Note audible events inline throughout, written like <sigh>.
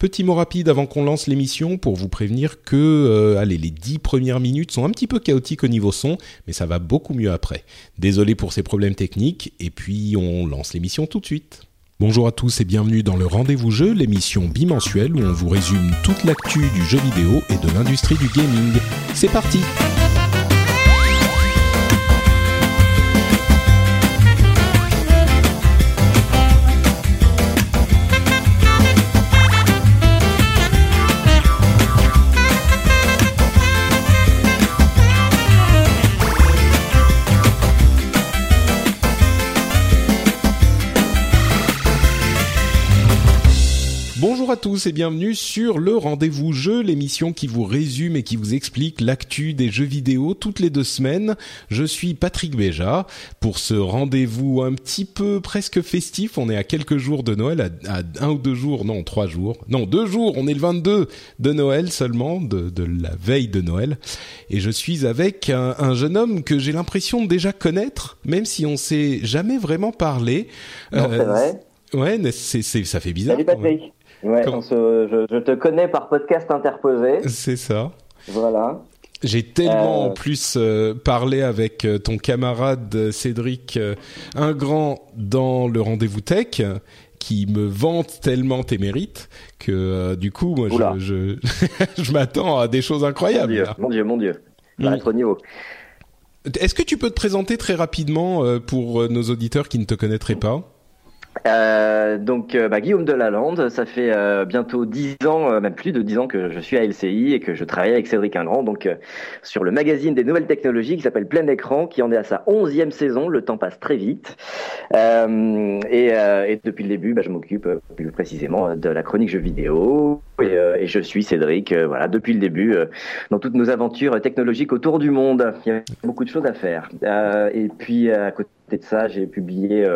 Petit mot rapide avant qu'on lance l'émission pour vous prévenir que euh, allez, les dix premières minutes sont un petit peu chaotiques au niveau son, mais ça va beaucoup mieux après. Désolé pour ces problèmes techniques, et puis on lance l'émission tout de suite. Bonjour à tous et bienvenue dans le Rendez-vous Jeu, l'émission bimensuelle où on vous résume toute l'actu du jeu vidéo et de l'industrie du gaming. C'est parti Bonjour à tous et bienvenue sur le Rendez-vous Jeu, l'émission qui vous résume et qui vous explique l'actu des jeux vidéo toutes les deux semaines. Je suis Patrick Béja pour ce rendez-vous un petit peu presque festif. On est à quelques jours de Noël, à, un ou deux jours, non trois jours, non deux jours. On est le 22 de Noël seulement, de, la veille de Noël. Et je suis avec un, jeune homme que j'ai l'impression de déjà connaître, même si on s'est jamais vraiment parlé. Non, c'est euh, vrai. Ouais, c'est, ça fait bizarre. Salut Patrick. Ouais, je, te connais par podcast interposé. C'est ça. Voilà. J'ai tellement en euh. plus euh, parlé avec euh, ton camarade Cédric Ingrand dans le rendez-vous tech qui me vante tellement tes mérites que du coup moi je, je, <laughs> je m'attends à des choses incroyables. Mon Dieu, mon Dieu, mon Dieu. niveau. Est-ce que tu peux te présenter très rapidement pour nos auditeurs qui ne te connaîtraient pas? Euh, donc euh, bah, Guillaume Delalande, ça fait euh, bientôt dix ans, euh, même plus de dix ans que je suis à LCI et que je travaille avec Cédric Ingrand, donc sur le magazine des nouvelles technologies qui s'appelle Plein Écran, qui en est à sa onzième saison. Le temps passe très vite. Et, et, depuis le début, bah, je m'occupe plus précisément de la chronique jeux vidéo et, et je suis Cédric, voilà, depuis le début dans toutes nos aventures technologiques autour du monde. Il y a beaucoup de choses à faire. et puis à côté de ça, j'ai publié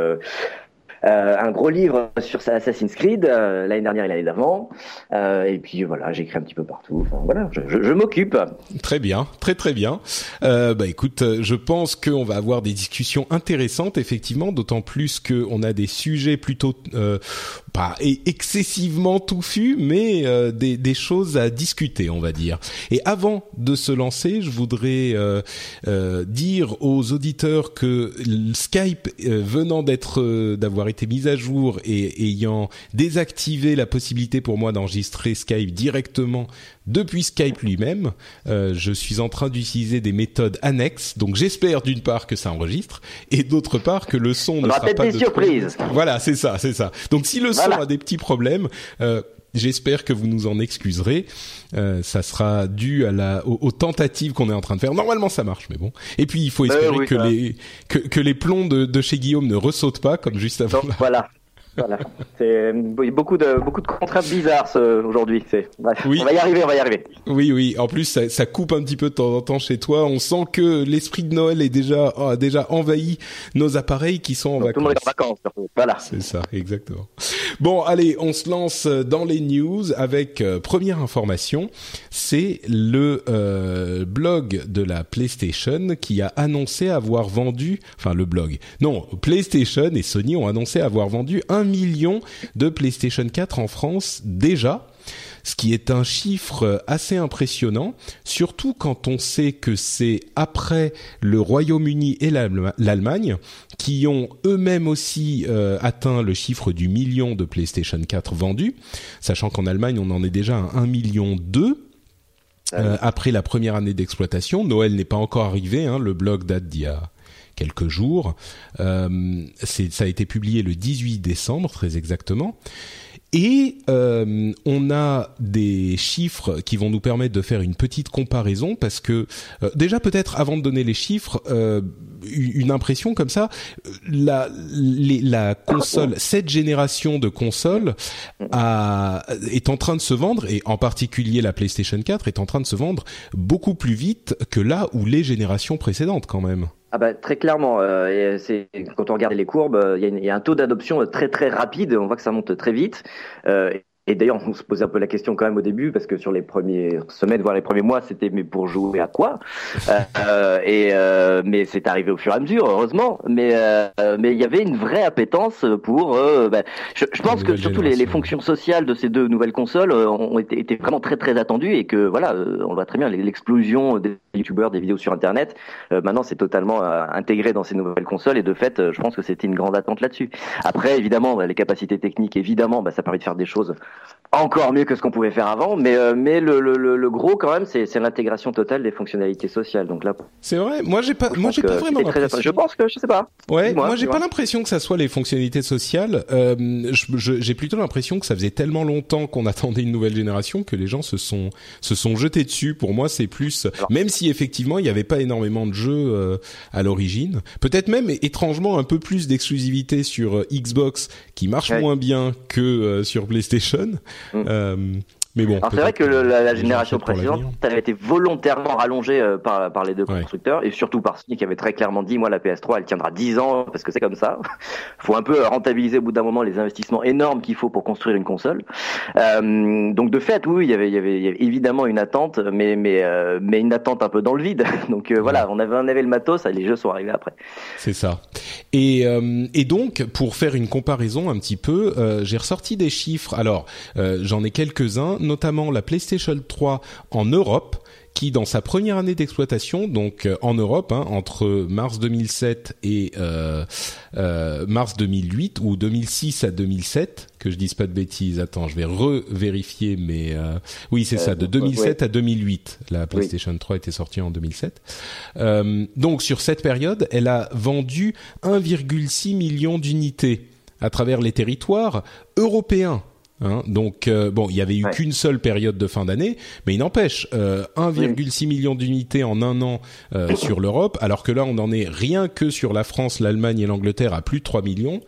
euh, un gros livre sur Assassin's Creed euh, l'année dernière et l'année d'avant. Euh, et puis voilà, j'écris un petit peu partout. Enfin, voilà, je, je, m'occupe. Très bien, très très bien. Euh, bah écoute, je pense qu'on va avoir des discussions intéressantes effectivement, d'autant plus qu'on a des sujets plutôt pas excessivement touffus, mais euh, des, des, choses à discuter, on va dire. Et avant de se lancer, je voudrais euh, euh, dire aux auditeurs que Skype venant d'être d'avoir été mis à jour et ayant désactivé la possibilité pour moi d'enregistrer Skype directement depuis Skype lui-même. Euh, je suis en train d'utiliser des méthodes annexes, donc j'espère d'une part que ça enregistre et d'autre part que le son ne sera pas des de surprises. Voilà, c'est ça, c'est ça. Donc si le son a des petits problèmes. Euh, J'espère que vous nous en excuserez. Euh, ça sera dû à la aux, tentatives qu'on est en train de faire. Normalement, ça marche, mais bon. Et puis, il faut ben espérer que les que, que, les plombs de, de, chez Guillaume ne ressautent pas comme juste avant. Donc, voilà. Voilà. C'est beaucoup de beaucoup de contraintes bizarres aujourd'hui. C'est oui. on va y arriver, on va y arriver. Oui, oui. En plus, ça, ça, coupe un petit peu de temps en temps chez toi. On sent que l'esprit de Noël est déjà a déjà envahi nos appareils qui sont en vacances. Tout le monde est en vacances. Voilà. C'est ça, exactement. Bon, allez, on se lance dans les news avec euh, première information. C'est le euh, blog de la PlayStation qui a annoncé avoir vendu, enfin le blog. Non, PlayStation et Sony ont annoncé avoir vendu un million de PlayStation 4 en France déjà ce qui est un chiffre assez impressionnant, surtout quand on sait que c'est après le Royaume-Uni et l'Allemagne qui ont eux-mêmes aussi euh, atteint le chiffre du million de PlayStation 4 vendus, sachant qu'en Allemagne on en est déjà à 1 million 2 ah euh, après la première année d'exploitation. Noël n'est pas encore arrivé, hein, le blog date d'il y a quelques jours. Euh, ça a été publié le 18 décembre, très exactement. Et euh, on a des chiffres qui vont nous permettre de faire une petite comparaison parce que euh, déjà peut-être avant de donner les chiffres, euh, une impression comme ça, la, la console, cette génération de consoles a, est en train de se vendre et en particulier la PlayStation 4 est en train de se vendre beaucoup plus vite que là où les générations précédentes quand même. Ah bah, très clairement, euh, c'est quand on regarde les courbes, euh, il y, a un taux d'adoption très très rapide. On voit que ça monte très vite. Euh, et d'ailleurs, on se posait un peu la question quand même au début, parce que sur les premières semaines, voire les premiers mois, c'était mais pour jouer à quoi? <laughs> Euh, Et euh, mais c'est arrivé au fur et à mesure, heureusement. Mais euh, mais il y avait une vraie appétence pour. Euh, bah, je, je, pense que surtout les, les, fonctions sociales de ces deux nouvelles consoles euh, ont été, vraiment très très attendues et que voilà, on voit très bien l'explosion des youtubeurs, des vidéos sur Internet. maintenant, c'est totalement intégré dans ces nouvelles consoles et de fait, je pense que c'était une grande attente là-dessus. Après, évidemment, les capacités techniques, évidemment, bah, ça permet de faire des choses encore mieux que ce qu'on pouvait faire avant, mais euh, mais le, le, le, gros quand même, c'est l'intégration totale des fonctionnalités sociales. Donc là, c'est vrai. Moi, j'ai pas, moi, j'ai pas vraiment. Très, je pense que je sais pas. Ouais, moi, j'ai pas l'impression que ça soit les fonctionnalités sociales. Euh, j'ai plutôt l'impression que ça faisait tellement longtemps qu'on <laughs> attendait une nouvelle génération que les gens se sont se sont jetés dessus. Pour moi, c'est plus, Alors. même si effectivement il n'y avait pas énormément de jeux euh, à l'origine, peut-être même étrangement un peu plus d'exclusivité sur Xbox qui marche ouais. moins bien que sur PlayStation. Mm. Euh, mais bon. c'est vrai que le, la, la génération précédente, elle a été volontairement rallongée euh, par, par les deux ouais. constructeurs et surtout par Sony qui avait très clairement dit, moi la PS3 elle tiendra 10 ans parce que c'est comme ça. <laughs> faut un peu rentabiliser au bout d'un moment les investissements énormes qu'il faut pour construire une console. Euh, donc de fait, oui, il y avait, il y avait, il y avait évidemment une attente, mais mais euh, mais une attente un peu dans le vide. <laughs> Donc euh, voilà, on avait on avait le matos, les jeux sont arrivés après. C'est ça. Et euh, et donc pour faire une comparaison un petit peu, j'ai ressorti des chiffres. Alors j'en ai quelques uns notamment la PlayStation 3 en Europe qui dans sa première année d'exploitation, donc euh, en Europe, hein, entre mars 2007 et euh, euh, mars 2008 ou 2006 à 2007, que je dise pas de bêtises. Attends, je vais revérifier, mais oui, c'est ça, de 2007 ouais. à 2008. La PlayStation oui. 3 était sortie en 2007. donc sur cette période, elle a vendu 1,6 million d'unités à travers les territoires européens Hein, donc euh, bon, il y avait eu ouais. qu'une seule période de fin d'année, mais il n'empêche, euh, 1,6 oui. million d'unités en un an euh, <coughs> sur l'Europe, alors que là on en est rien que sur la France, l'Allemagne et l'Angleterre à plus de 3 millions.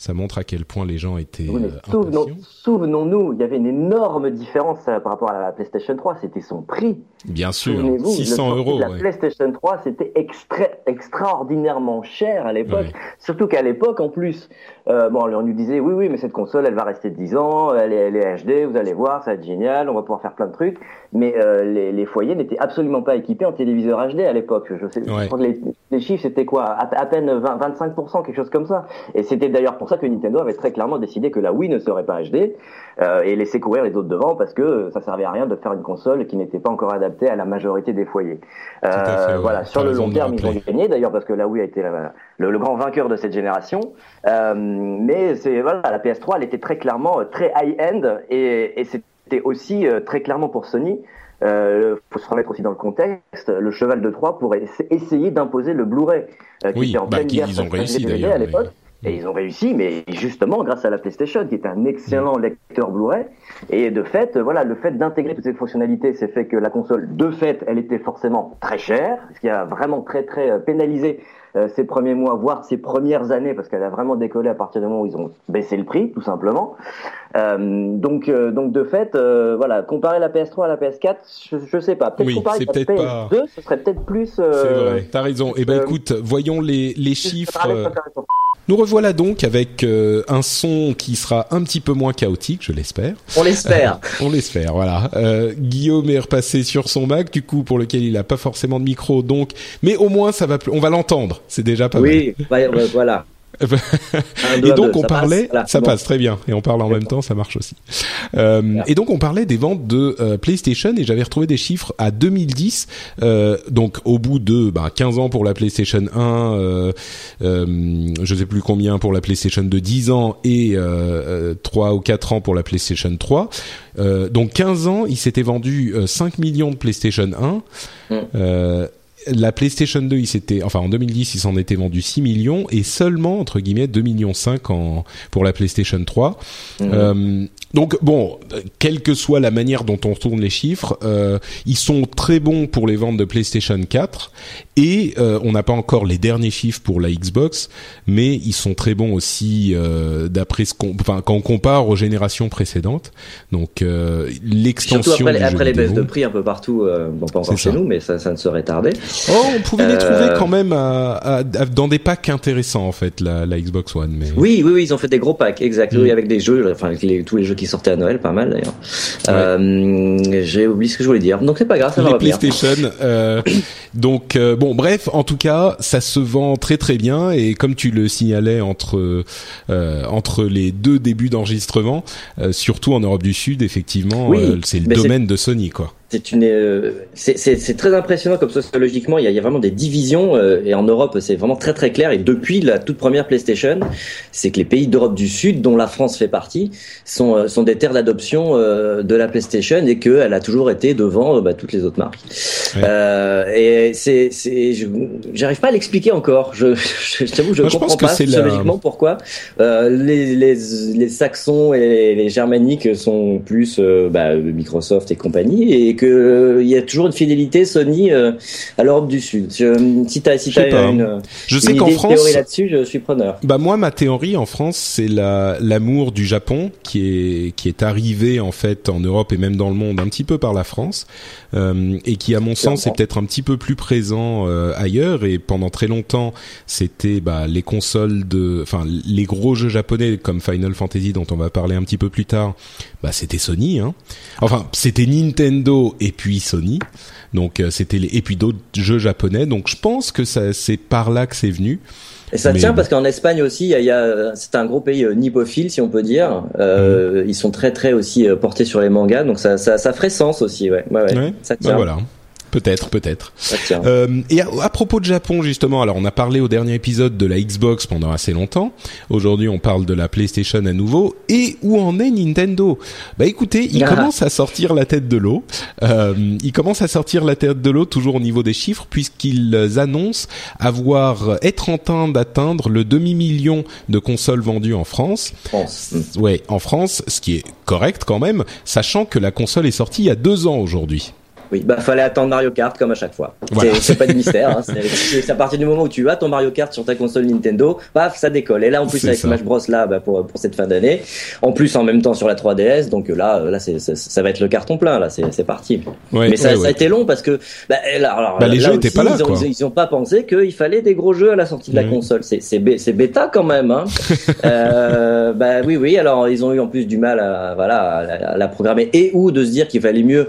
Ça montre à quel point les gens étaient oui, euh, Souvenons-nous, il y avait une énorme différence par rapport à la PlayStation 3, c'était son prix. Bien sûr, 600 euros. La ouais. PlayStation 3, c'était extra extraordinairement cher à l'époque. Ouais. Surtout qu'à l'époque, en plus, euh, bon, on nous disait oui, oui, mais cette console, elle va rester 10 ans, elle est, elle est HD, vous allez voir, ça va être génial, on va pouvoir faire plein de trucs. Mais euh, les, les, foyers n'étaient absolument pas équipés en téléviseur HD à l'époque. Je sais, ouais. je crois que les, les chiffres, c'était quoi? À, à, peine 20, 25%, quelque chose comme ça. Et c'était d'ailleurs pour ça que Nintendo avait très clairement décidé que la Wii ne serait pas HD euh, et laisser courir les autres devant parce que ça servait à rien de faire une console qui n'était pas encore adaptée à la majorité des foyers. Euh, fait, ouais. Voilà, sur le long terme, ils ont gagné d'ailleurs parce que la Wii a été la, le, le, grand vainqueur de cette génération. Euh, mais c'est voilà, la PS3, elle était très clairement très high-end et, et c'était aussi euh, très clairement pour Sony euh, faut se remettre aussi dans le contexte, le cheval de Troie pour essayer d'imposer le Blu-ray, euh, qui oui, était en bah, pleine guerre ils ont réussi à l'époque. Et ils ont réussi, mais justement grâce à la PlayStation, qui est un excellent mmh. lecteur Blu-ray. Et de fait, voilà, le fait d'intégrer toutes ces fonctionnalités, c'est fait que la console, de fait, elle était forcément très chère, ce qui a vraiment très très euh, pénalisé euh, ses premiers mois, voire ses premières années, parce qu'elle a vraiment décollé à partir du moment où ils ont baissé le prix, tout simplement. Euh, donc, euh, donc de fait, euh, voilà, comparer la PS3 à la PS4, je, je sais pas. Peut-être oui, comparer la PS2, pas... ce serait peut-être plus. c'est vrai, t'as raison. Eh ben, écoute, voyons les les chiffres. Nous revoilà donc avec euh, un son qui sera un petit peu moins chaotique, je l'espère. On l'espère. Euh, on l'espère, voilà. Euh, Guillaume est repassé sur son Mac, du coup pour lequel il n'a pas forcément de micro, donc, mais au moins ça va, on va l'entendre. C'est déjà pas oui, mal. Oui, voilà. Et donc on parlait, passe, ça bon. passe très bien, et on parle en même temps, ça marche aussi. Euh, et donc on parlait des ventes de euh, PlayStation et j'avais retrouvé des chiffres à 2010, euh, donc au bout de bah, 15 ans pour la PlayStation 1, euh, je sais plus combien pour la PlayStation de 10 ans et 3 ou 4 ans pour la PlayStation 3. donc 15 ans, il s'était vendu 5 millions de PlayStation 1. Mm la PlayStation 2, il s'était, enfin en 2010, il s'en était vendu 6 millions et seulement entre guillemets 2 millions 5 en pour la PlayStation 3. Mhm. Euh, donc bon, quelle que soit la manière dont on tourne les chiffres, euh, ils sont très bons pour les ventes de PlayStation 4 et euh, on n'a pas encore les derniers chiffres pour la Xbox, mais ils sont très bons aussi euh, d'après ce qu'on, enfin quand on compare aux générations précédentes. Donc l'extension. Surtout après, après les baisses de prix un peu partout, bon pas encore chez nous, mais ça, ça ne serait tardé. Oh, on pouvait les trouver quand même à, à, dans des packs intéressants en fait la, la Xbox One. Mais... Oui, oui, oui, ils ont fait des gros packs, exact. Oui, mm. avec des jeux, enfin avec les, tous les jeux qui sortaient à Noël, pas mal d'ailleurs. Euh, J'ai oublié ce que je voulais dire, donc c'est pas grave, ça va Les PlayStation. Euh, donc euh, bon, bref, en tout cas, ça se vend très très bien et comme tu le signalais entre entre les deux débuts d'enregistrement, surtout en Europe du Sud, effectivement, c'est le domaine de Sony, quoi c'est une euh, c'est très impressionnant comme sociologiquement il y a, il y a vraiment des divisions euh, et en Europe c'est vraiment très très clair. Et depuis la toute première PlayStation c'est que les pays d'Europe du Sud dont la France fait partie sont euh, sont des terres d'adoption de la PlayStation et qu'elle a toujours été devant bah, toutes les autres marques. Et c'est c'est j'arrive pas à l'expliquer encore. Je <laughs> je, je t'avoue je ne comprends pas sociologiquement pourquoi les, les les Saxons et les Germaniques sont plus bah, Microsoft et compagnie et qu'il euh, y a toujours une fidélité Sony euh, à l'Europe du Sud. Je, si tu as, si as une, je sais qu'en France, théorie là-dessus, je suis preneur. Bah moi, ma théorie en France, c'est la l'amour du Japon qui est qui est arrivé en fait en Europe et même dans le monde un petit peu par la France euh, et qui, à mon sens, est peut-être un petit peu plus présent euh, ailleurs. Et pendant très longtemps, c'était bah, les consoles de, enfin les gros jeux japonais comme Final Fantasy dont on va parler un petit peu plus tard. Bah c'était Sony, hein. Enfin, c'était Nintendo et puis Sony. Donc euh, c'était les... et puis d'autres jeux japonais. Donc je pense que ça c'est par là que c'est venu. Et ça tient parce qu'en Espagne aussi, il y a, c'est un gros pays euh, nipophile, si on peut dire. Euh, mhm. Ils sont très très aussi portés sur les mangas, donc ça, ça, ça ferait sens aussi, ouais. ouais, ouais. Ça tient. Bah voilà. Peut-être, peut-être. Euh, et à, propos de Japon justement, alors on a parlé au dernier épisode de la Xbox pendant assez longtemps. Aujourd'hui, on parle de la PlayStation à nouveau. Et où en est Nintendo? Bah écoutez, il ah. commence à sortir la tête de l'eau. Euh, il commence à sortir la tête de l'eau toujours au niveau des chiffres puisqu'ils annoncent avoir être en train d'atteindre le demi million de consoles vendues en France. France. Ouais, en France, ce qui est correct quand même, sachant que la console est sortie il y a deux ans aujourd'hui. Oui, bah fallait attendre Mario Kart comme à chaque fois. C'est pas de mystère. Hein. C'est à partir du moment où tu as ton Mario Kart sur ta console Nintendo, paf, ça décolle. Et là, en plus avec Smash Bros là, bah, pour pour cette fin d'année, en plus en même temps sur la 3DS, donc là, là, c'est ça va être le carton plein. Là, c'est parti. Mais ça, ça, a été long parce que bah, là, alors, bah, les jeux étaient pas là. Ils ont, ils ont pas pensé qu'il fallait des gros jeux à la sortie de la console. C'est c'est bêta quand même. Hein. <laughs> euh, bah oui, oui. Alors ils ont eu en plus du mal à voilà à la programmer et ou de se dire qu'il fallait mieux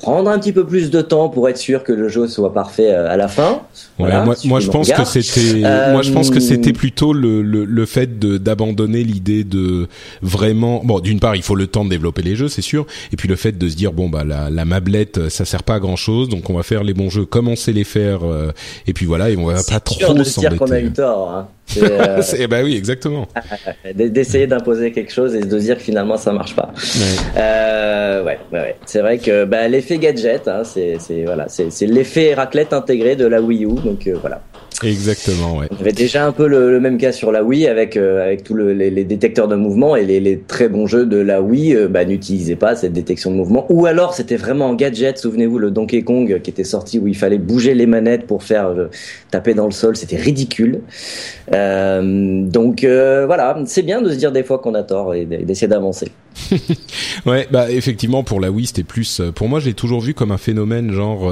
prendre un petit peu plus de temps pour être sûr que le jeu soit parfait euh, à la fin. Voilà, moi, moi je pense que c'était, moi je pense que c'était plutôt le, le, le fait de d'abandonner l'idée de vraiment, bon, d'une part il faut le temps de développer les jeux, c'est sûr, et puis le fait de se dire bon bah la, la mablette ça sert pas à grand chose, donc on va faire les bons jeux comme on sait les faire, euh, et puis voilà, et on va pas trop s'embêter. qu'on a eu tort. Hein. Euh, <laughs> bah oui, exactement. D'essayer d'imposer quelque chose et de dire que finalement ça marche pas. Ouais, euh, ouais, ouais. c'est vrai que bah, l'effet gadget, hein, c'est voilà, c'est l'effet raclette intégré de la Wii U, donc euh, voilà. Exactement, ouais. On avait déjà un peu le, même cas sur la Wii avec euh, avec tous le, les, les, détecteurs de mouvement et les, les, très bons jeux de la Wii euh, bah, n'utilisaient pas cette détection de mouvement. Ou alors c'était vraiment en gadget. Souvenez-vous le Donkey Kong qui était sorti où il fallait bouger les manettes pour faire euh, taper dans le sol. C'était ridicule. donc voilà, c'est bien de se dire des fois qu'on a tort et d'essayer d'avancer. <laughs> ouais, bah effectivement pour la Wii c'était plus. Pour moi, je l'ai toujours vu comme un phénomène genre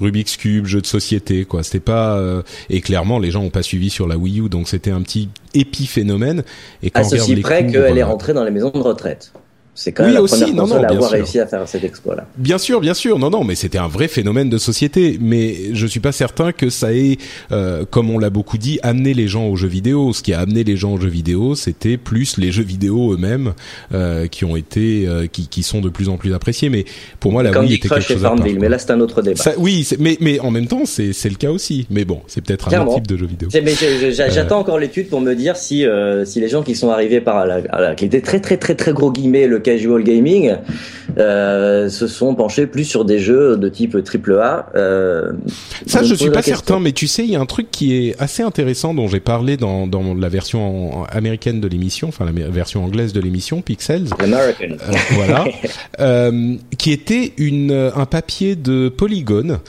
Rubik's Cube, jeu de société, quoi. C'était pas euh, et clairement les gens ont pas suivi sur la Wii U, donc c'était un petit épiphénomène. Et quand à ceci près qu'elle est rentrée dans les maisons de retraite. C'est quand même la aussi, première non, non, à avoir réussi à faire cet exploit-là. Bien sûr, bien sûr. Non, non, mais c'était un vrai phénomène de société. Mais je suis pas certain que ça ait, euh, comme on l'a beaucoup dit, amené les gens aux jeux vidéo. Ce qui a amené les gens aux jeux vidéo, c'était plus les jeux vidéo eux-mêmes euh, qui ont été, euh, qui, qui sont de plus en plus appréciés. Mais pour moi, la Wii était quelque chose à part. Mais là, c'est un autre débat. oui, mais mais en même temps, c'est c'est le cas aussi. Mais bon, c'est peut-être un autre type de jeu vidéo. Mais j'attends encore l'étude pour me dire si si les gens qui sont arrivés par la, qui étaient très très très très gros guillemets le casual gaming se sont penchés plus sur des jeux de type AAA. Ça, je suis pas certain, mais tu sais, il y a un truc qui est assez intéressant dont j'ai parlé dans, dans la version américaine de l'émission, enfin la version anglaise de l'émission, Pixels. American. voilà. <laughs> qui était une un papier de Polygon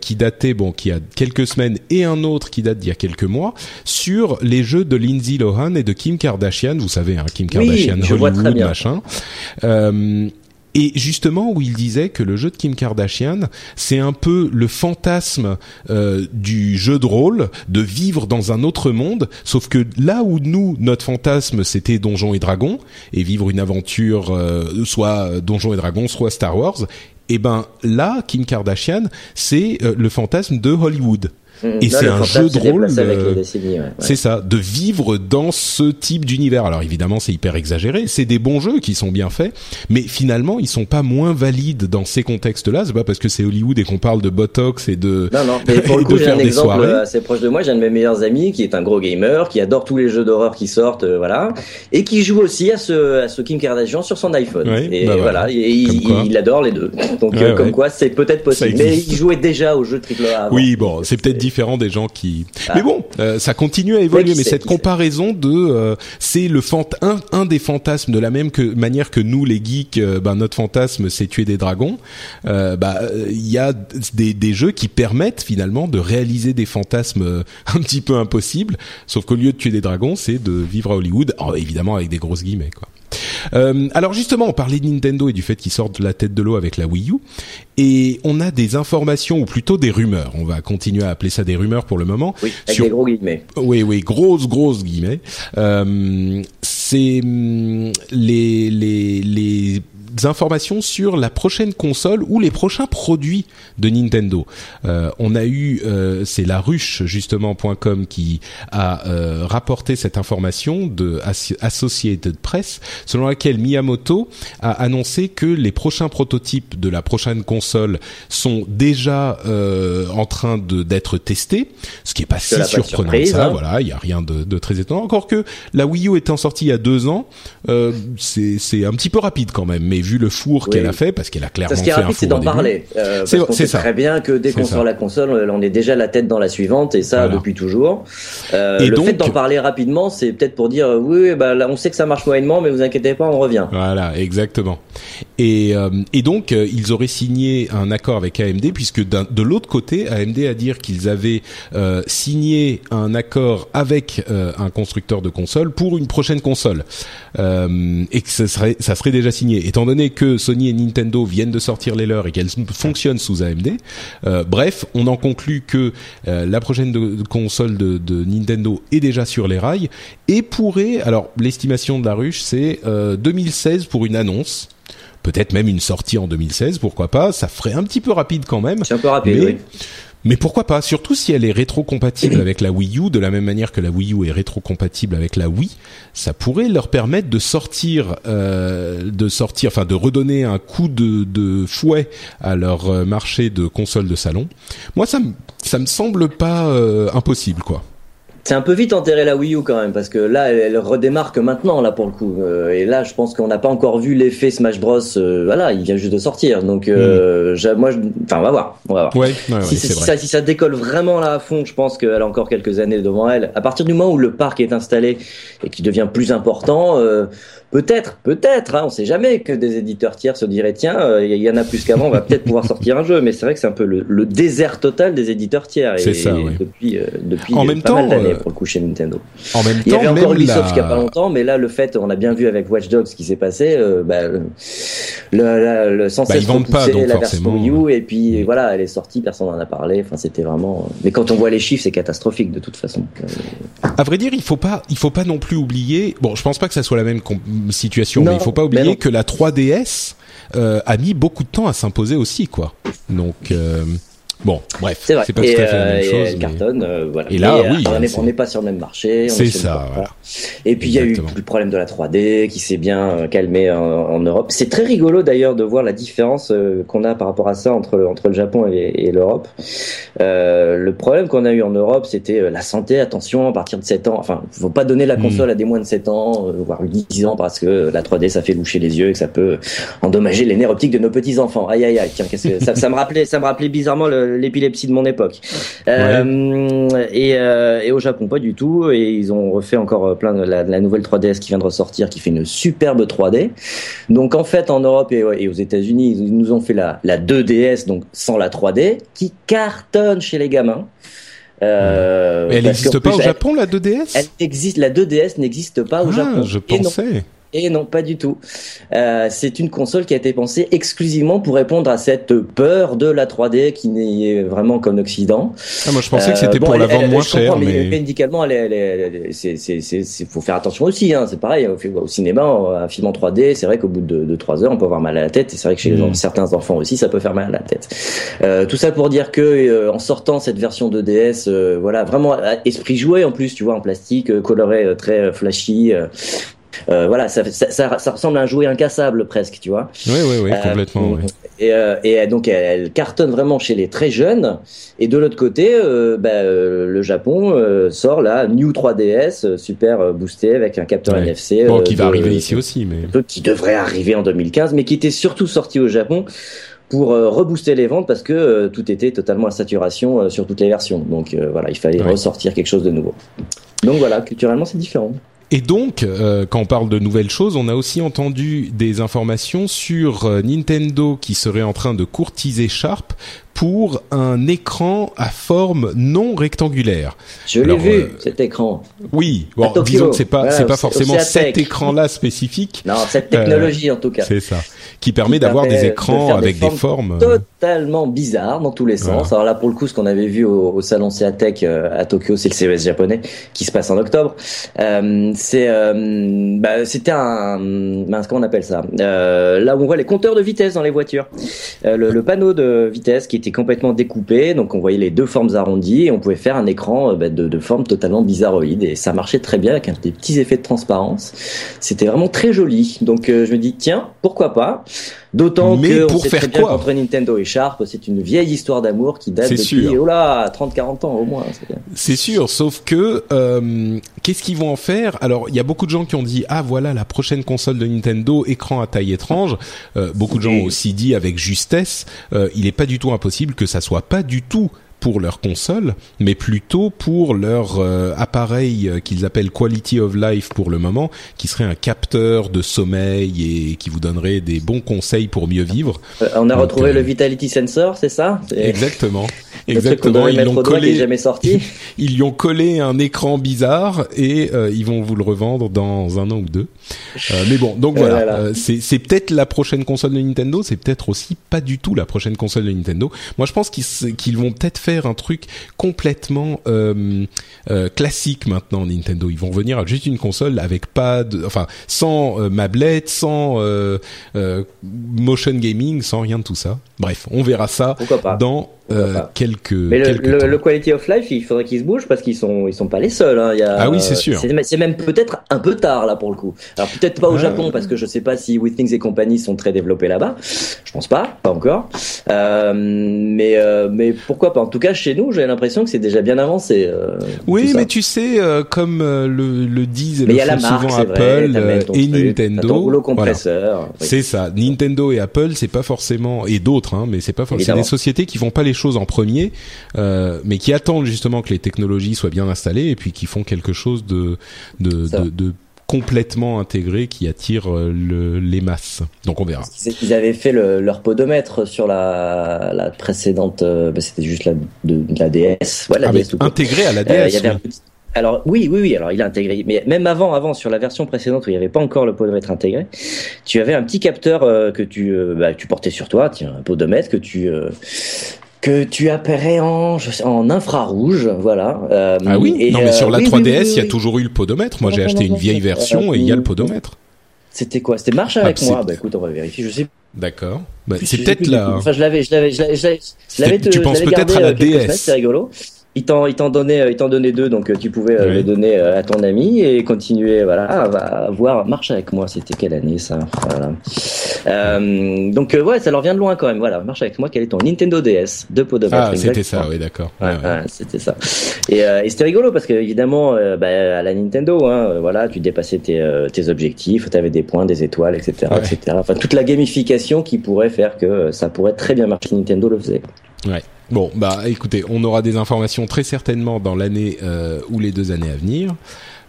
qui datait, bon, qui a quelques semaines, et un autre qui date d'il y a quelques mois sur les jeux de Lindsay Lohan et de Kim Kardashian. Vous savez, hein, Kim Kardashian, Hollywood, machin. Euh, et justement où il disait que le jeu de Kim Kardashian, c'est un peu le fantasme euh, du jeu de rôle, de vivre dans un autre monde, sauf que là où nous, notre fantasme, c'était Donjons et Dragons, et vivre une aventure, euh, soit Donjons et Dragons, soit Star Wars, et eh ben là, Kim Kardashian, c'est le fantasme de Hollywood. Mm. Et c'est un jeu de rôle. Euh, c'est ça, de vivre dans ce type d'univers. Alors évidemment, c'est hyper exagéré. C'est des bons jeux qui sont bien faits, mais finalement, ils sont pas moins valides dans ces contextes-là. C'est pas parce que c'est Hollywood et qu'on parle de botox et de. Non, non. Mais pour <laughs> le coup, j'ai un exemple assez proche de moi. J'ai un de mes meilleurs amis qui est un gros gamer, qui adore tous les jeux d'horreur qui sortent, euh, voilà, et qui joue aussi à ce, à ce Kim Kardashian sur son iPhone. et bah voilà, et il, adore les deux. Donc euh, comme quoi, c'est peut-être possible. Mais il jouait déjà aux jeux AAA. Oui, bon, c'est peut-être différent des gens qui. Ah. Mais bon, euh, ça continue à évoluer. mais cette comparaison de, euh, c'est le fant un, un des fantasmes de la même que, manière que nous les geeks, euh, ben notre fantasme c'est tuer des dragons. bah il y a des, des jeux qui permettent finalement de réaliser des fantasmes un petit peu impossibles. Sauf qu'au lieu de tuer des dragons, c'est de vivre à Hollywood. évidemment avec des grosses guillemets quoi. Euh, alors justement, on parlait de Nintendo et du fait qu'ils sortent de la tête de l'eau avec la Wii U, et on a des informations ou plutôt des rumeurs. On va continuer à appeler ça des rumeurs pour le moment. Oui, avec sur... des gros guillemets. Oui, oui, grosses, grosses guillemets. Euh, c'est hum, les les les informations sur la prochaine console ou les prochains produits de Nintendo. Euh, on a eu, euh, c'est la ruche justement.com qui a euh, rapporté cette information de Associated Press, selon laquelle Miyamoto a annoncé que les prochains prototypes de la prochaine console sont déjà euh, en train de d'être testés, ce qui est pas si surprenant que ça. Hein. Voilà, il y a rien de, de, très étonnant. Encore que la Wii U étant sortie il y a deux ans, euh, c'est un petit peu rapide quand même. Mais vu le four qu'elle a fait, parce qu'elle a clairement fait un four c'est d'en parler. Euh, c'est ça. Très bien que dès qu'on sort la console, on est déjà la tête dans la suivante, et ça depuis toujours. Euh, et le fait d'en parler rapidement, c'est peut-être pour dire oui, bah là, on sait que ça marche moyennement, mais vous inquiétez pas, on revient. Voilà, exactement. Et, euh, et donc euh, ils auraient signé un accord avec AMD, puisque de l'autre côté, AMD a dire qu'ils avaient euh, signé un accord avec un constructeur de console pour une prochaine console, et que ça serait ça serait déjà signé. Étant donné que Sony et Nintendo viennent de sortir les leurs et qu'elles fonctionnent sous AMD. Euh, bref, on en conclut que euh, la prochaine console de, Nintendo est déjà sur les rails et pourrait, alors l'estimation de la ruche, c'est 2016 euh, pour une annonce peut-être même une sortie en 2016, pourquoi pas. Ça ferait un petit peu rapide quand même. C'est un peu rapide, oui. Mais pourquoi pas Surtout si elle est rétro-compatible <clears throat> avec la Wii U, de la même manière que la Wii U est rétro-compatible avec la Wii, ça pourrait leur permettre de sortir, euh, de sortir, enfin de redonner un coup de, de fouet à leur euh, marché de consoles de salon. Moi, ça me ça me semble pas euh, impossible, quoi. C'est un peu vite enterré la Wii U quand même parce que là elle, redémarre que maintenant là pour le coup. Euh, et là je pense qu'on n'a pas encore vu l'effet Smash Bros euh, voilà il vient juste de sortir. Donc euh, mm. moi enfin on va voir on va voir. Si, ça, si ça décolle vraiment là à fond je pense qu'elle a encore quelques années devant elle. À partir du moment où le parc est installé et qui devient plus important Peut-être, peut-être, hein, on sait jamais que des éditeurs tiers se diraient tiens, euh, il y en a plus qu'avant, on va peut-être pouvoir sortir un jeu. Mais c'est vrai que c'est un peu le, désert total des éditeurs tiers. C'est ça, Depuis, euh, depuis en même pas temps, mal d'années euh, pour le coup chez Nintendo. En même il y avait encore Ubisoft il y a pas longtemps, mais là le fait, on a bien vu avec Watch Dogs ce qui s'est passé. bah, le, le, le sans bah, la version Wii U et puis voilà, elle est sortie, personne n'en a parlé. Enfin, c'était vraiment. Mais quand on voit les chiffres, c'est catastrophique de toute façon. À vrai dire, il faut pas, il faut pas non plus oublier. Bon, je pense pas que ça soit la même situation. mais il faut pas oublier que la 3DS euh, a mis beaucoup de temps à s'imposer aussi, quoi. Donc, euh, Bon, bref, c'est pas tout à fait la même chose. Et cartonne, voilà. Et là, oui, on n'est pas sur le même marché. C'est ça, voilà. Et puis il y a eu le problème de la 3D qui s'est bien calmé en, Europe. C'est très rigolo d'ailleurs de voir la différence qu'on a par rapport à ça entre entre le Japon et, l'Europe. le problème qu'on a eu en Europe, c'était la santé. Attention, à partir de 7 ans, enfin, faut pas donner la hmm. console à des moins de 7 ans, voire 10 ans, parce que la 3D ça fait loucher les yeux et que ça peut endommager les nerfs optiques de nos petits enfants. Aïe aïe aïe. Tiens, que ça, ça me rappelait, ça me rappelait bizarrement l'épilepsie de mon époque. Euh, et, euh, et, au Japon, pas du tout. Et ils ont refait encore plein de la, nouvelle 3DS qui vient de ressortir, qui fait une superbe 3D. Donc en fait, en Europe et, aux États-Unis, ils nous ont fait la, la 2DS, donc sans la 3D, qui cartonne chez les gamins. Euh, elle n'existe pas au Japon, la 2DS Elle existe, la 2DS n'existe pas au ah, Japon. Je pensais. Et non, pas du tout. Euh, c'est une console qui a été pensée exclusivement pour répondre à cette peur de la 3D qui n'est vraiment qu'en Occident. Ah, moi, je pensais que c'était euh, pour la vendre moins cher. Mais, médicalement, c'est, faut faire attention aussi. Hein, c'est pareil. Au, cinéma, un film en 3D, c'est vrai qu'au bout de, de 3 heures, on peut avoir mal à la tête. Et c'est vrai que chez hmm. certains enfants aussi, ça peut faire mal à la tête. Euh, tout ça pour dire que euh, en sortant cette version de DS, euh, voilà, vraiment esprit joué en plus, tu vois, en plastique, coloré, très flashy. Euh, voilà, ça, ça, ça, ressemble à un jouet incassable presque, tu vois. Oui, oui, oui, complètement. Oui. Et, euh, et, donc elle, cartonne vraiment chez les très jeunes. Et de l'autre côté, euh, bah, euh, le Japon sort la New 3DS super boostée avec un capteur NFC. Bon, qui va arriver ici aussi, mais qui devrait arriver en 2015, mais qui était surtout sorti au Japon pour rebooster les ventes parce que tout était totalement à saturation sur toutes les versions. Donc voilà, il fallait ressortir quelque chose de nouveau. Donc voilà, culturellement c'est différent. Et donc, euh, quand on parle de nouvelles choses, on a aussi entendu des informations sur euh, Nintendo qui serait en train de courtiser Sharp pour un écran à forme non rectangulaire. Je l'ai vu euh, cet écran. Oui, bon, disons que c'est pas c'est pas forcément cet écran-là spécifique. Non, cette technologie en tout cas. C'est ça qui permet d'avoir des écrans avec des formes, euh, totalement bizarres dans tous les sens. Alors là, pour le coup, ce qu'on avait vu au, salon Seatech euh, à Tokyo, c'est le CES japonais qui se passe en octobre. Euh, c'est, euh, bah, c'était un, comment on appelle ça? Là où on voit les compteurs de vitesse dans les voitures. Le, le, panneau de vitesse qui était complètement découpé, donc on voyait les deux formes arrondies et on pouvait faire un écran bah, de, de forme totalement bizarroïde et ça marchait très bien avec des petits effets de transparence. C'était vraiment très joli. Donc je me dis tiens, pourquoi pas? D'autant que pour sait faire très bien qu'entre Nintendo et Sharp, c'est une vieille histoire d'amour qui date depuis oh là 30-40 ans au moins. C'est sûr, sauf que euh, qu'est-ce qu'ils vont en faire? Alors, il y a beaucoup de gens qui ont dit ah voilà la prochaine console de Nintendo, écran à taille étrange. Euh, beaucoup de gens ont aussi dit avec justesse, euh, il n'est pas du tout impossible que ça soit pas du tout pour leur console, mais plutôt pour leur euh, appareil euh, qu'ils appellent Quality of Life pour le moment, qui serait un capteur de sommeil et qui vous donnerait des bons conseils pour mieux vivre. Euh, on a retrouvé le Vitality Sensor, c'est ça? Exactement. <laughs> Exactement. Ils l'ont collé. jamais sorti. <laughs> Ils lui ont collé un écran bizarre et ils vont vous le revendre dans un an ou deux. mais bon, donc voilà. c'est peut-être la prochaine console de Nintendo. C'est peut-être aussi pas du tout la prochaine console de Nintendo. Moi, je pense qu'ils vont peut-être faire un truc complètement euh, euh, classique maintenant Nintendo. Ils vont venir à juste une console avec pas de, enfin sans euh, mablette, sans euh, motion gaming, sans rien de tout ça. Bref, on verra ça dans euh, quelques. Mais le, le, quality of life, il faudrait qu'ils se bougent parce qu'ils sont ils sont pas les seuls. Hein. Il y a, ah oui, c'est sûr. C'est même peut-être un peu tard là pour le coup. Alors peut-être pas au Japon parce que je sais pas si Withings et compagnie sont très développés là-bas. Je pense pas, pas encore. Euh, mais euh, mais pourquoi pas? En tout cas, chez nous, j'ai l'impression que c'est déjà bien avancé. Euh, oui, mais tu sais, euh, comme le, le disent le font souvent Apple et Nintendo. compresseur. C'est ça. Nintendo et Apple, c'est pas forcément et d'autres, hein, mais c'est pas forcément des sociétés qui vont pas les choses en premier, euh, mais qui attendent justement que les technologies soient bien installées et puis qui font quelque chose de, de, de, de complètement intégré qui attire euh, le, les masses. Donc on verra. Ils avaient fait le, leur podomètre sur la, la précédente, euh, bah, c'était juste la, de, la DS. Ouais, la ah, DS intégré à la DS. Euh, il y avait un petit, alors oui, oui, oui. Alors il est intégré, mais même avant, avant sur la version précédente où il n'y avait pas encore le podomètre intégré, tu avais un petit capteur euh, que tu, euh, bah, tu portais sur toi, tiens, un podomètre que tu que tu apparaît en, en infrarouge, voilà. Euh, ah oui, non mais sur la 3DS, il y a toujours eu le podomètre. Moi, j'ai acheté une vieille version et il y a le podomètre. C'était quoi? C'était marche avec moi. Bah écoute, on va vérifier. Je sais D'accord. Bah, c'est peut-être là. Enfin, je l'avais, je l'avais, je l'avais. Tu penses peut-être à la DS. C'est rigolo il t'en il t'en donnait euh, il t'en donnait deux donc euh, tu pouvais euh, les donner à ton ami et continuer voilà à, voir marche avec moi. C'était quelle année ça? Voilà. euh, donc ouais ça leur vient de loin quand même. Voilà marche avec moi. Quel est ton Nintendo DS de pot de ah c'était ça oui d'accord. Ouais, c'était ça. Et, et c'était rigolo parce que évidemment bah, à la Nintendo hein, voilà tu dépassais tes, tes objectifs tu avais des points des étoiles etc etc enfin toute la gamification qui pourrait faire que ça pourrait très bien marcher. Nintendo le faisait. Ouais Bon, bah écoutez, on aura des informations très certainement dans l'année euh, ou les deux années à venir.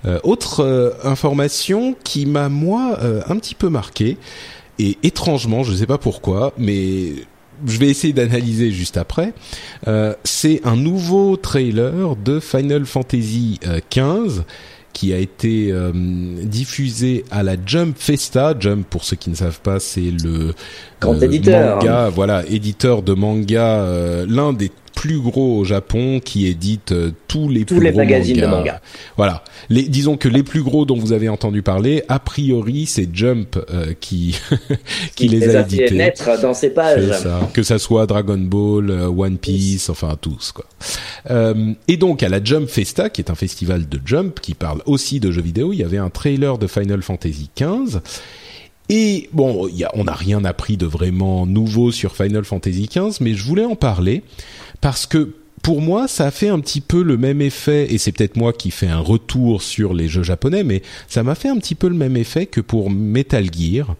Euh, autre euh, information qui m'a moi un petit peu marqué et étrangement, je ne sais pas pourquoi, mais je vais essayer d'analyser juste après. c'est un nouveau trailer de Final Fantasy XV qui a été euh, diffusé à la Jump Festa. Jump, pour ceux qui ne savent pas, c'est le Grand éditeur. manga, voilà, éditeur de manga, euh, l'un des plus gros au Japon qui édite euh, tous les tous les magazines de manga. Voilà. Les, disons que les plus gros dont vous avez entendu parler, a priori, c'est Jump euh, qui <laughs> qui, les, a, édités. naître dans ses pages. Ça. Que ça soit Dragon Ball, euh, One Piece, enfin tous quoi. et donc à la Jump Festa, qui est un festival de Jump qui parle aussi de jeux vidéo, il y avait un trailer de Final Fantasy XV et bon, y a, on n'a rien appris de vraiment nouveau sur Final Fantasy XV, mais je voulais en parler parce que pour moi, ça a fait un petit peu le même effet, et c'est peut-être moi qui fais un retour sur les jeux japonais, mais ça m'a fait un petit peu le même effet que pour Metal Gear,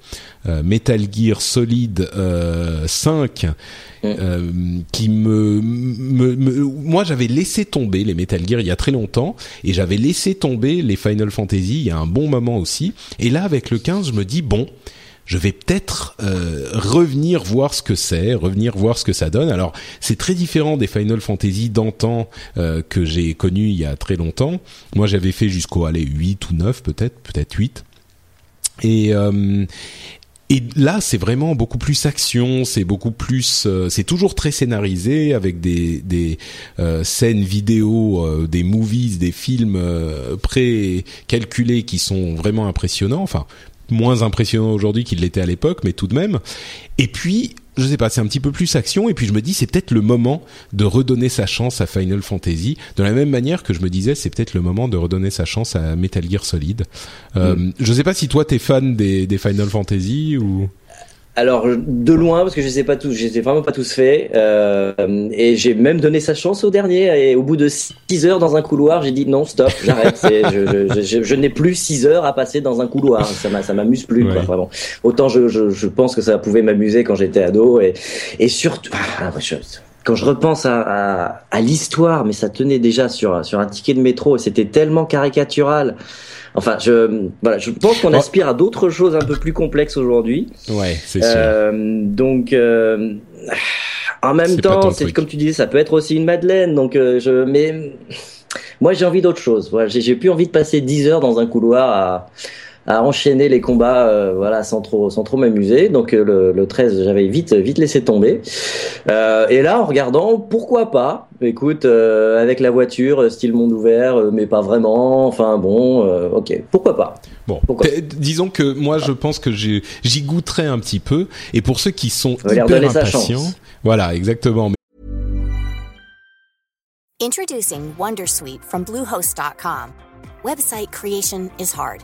euh, Metal Gear Solid euh, 5, mm. euh, qui me, me, me moi j'avais laissé tomber les Metal Gear il y a très longtemps, et j'avais laissé tomber les Final Fantasy il y a un bon moment aussi, et là avec le 15, je me dis bon je vais peut-être euh, revenir voir ce que c'est, revenir voir ce que ça donne. Alors c'est très différent des Final Fantasy d'antan euh, que j'ai connu il y a très longtemps. Moi j'avais fait jusqu'au allez 8 ou 9 peut-être, peut-être 8. Et euh, et là, c'est vraiment beaucoup plus action, c'est beaucoup plus, c'est toujours très scénarisé avec des des scènes vidéo, des movies, des films pré-calculés qui sont vraiment impressionnants. Enfin, moins impressionnant aujourd'hui qu'il l'était à l'époque, mais tout de même. Et puis, je sais pas, c'est un petit peu plus action. Et puis je me dis, c'est peut-être le moment de redonner sa chance à Final Fantasy, de la même manière que je me disais, c'est peut-être le moment de redonner sa chance à Metal Gear Solid. Euh, mm. Je sais pas si toi t'es fan des, des Final Fantasy ou. Alors de loin parce que je ai pas tous, je les ai vraiment pas tous faits euh, et j'ai même donné sa chance au dernier et au bout de 6 heures dans un couloir j'ai dit non stop j'arrête <laughs> je, je, je, je n'ai plus 6 heures à passer dans un couloir ça m'amuse plus quoi, vraiment. Autant je, je, pense que ça pouvait m'amuser quand j'étais ado et et surtout ah, quand je repense à, à, à l'histoire mais ça tenait déjà sur sur un ticket de métro c'était tellement caricatural Enfin, je, voilà, je pense qu'on aspire à d'autres choses un peu plus complexes aujourd'hui. Ouais, c'est sûr. Euh, donc, euh, en même temps, c'est comme tu disais, ça peut être aussi une Madeleine. Donc, euh, je, mais moi, j'ai envie d'autre chose. Voilà, j'ai plus envie de passer 10 heures dans un couloir à à enchaîner les combats euh, voilà sans trop sans trop m'amuser. Donc euh, le, le 13 j'avais vite vite laissé tomber. Euh, et là en regardant pourquoi pas? Écoute avec la voiture style monde ouvert mais pas vraiment. Enfin bon ok. Pourquoi pas? Bon, disons que moi je pense que j'y goûterai un petit peu. Et pour ceux qui sont hyper impatients, voilà exactement. Introducing WonderSuite from Bluehost.com. Website creation is hard.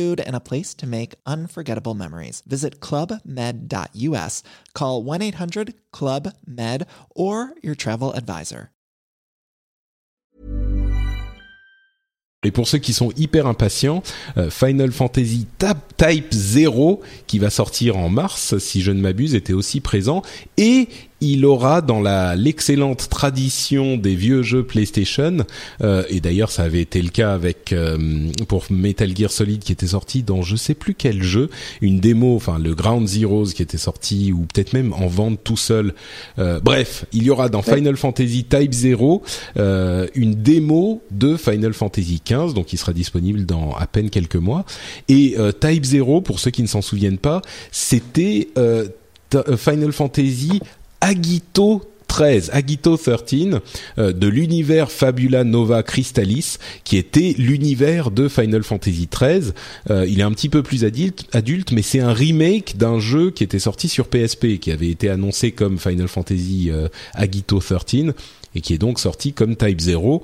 food, and a place to make unforgettable memories. Visit clubmed.us, call 1 800 Club Med, or your travel advisor. Et pour ceux qui sont hyper impatients, euh, Final Fantasy Type 0, qui va sortir en mars, si je ne m'abuse, était aussi présent. Et il aura dans la l'excellente tradition des vieux jeux PlayStation euh, et d'ailleurs ça avait été le cas avec euh, pour Metal Gear Solid qui était sorti dans je sais plus quel jeu une démo enfin le Ground Zeroes qui était sorti ou peut-être même en vente tout seul. Euh, bref il y aura dans Final Fantasy Type 0 une démo de Final Fantasy 15 donc il sera disponible dans à peine quelques mois. Et Type 0 pour ceux qui ne s'en souviennent pas c'était Final Fantasy Agito 13, Agito 13, euh, de l'univers Fabula Nova Crystallis, qui était l'univers de Final Fantasy 13. Euh, il est un petit peu plus adulte, adulte mais c'est un remake d'un jeu qui était sorti sur PSP, qui avait été annoncé comme Final Fantasy euh, Agito 13, et qui est donc sorti comme Type 0.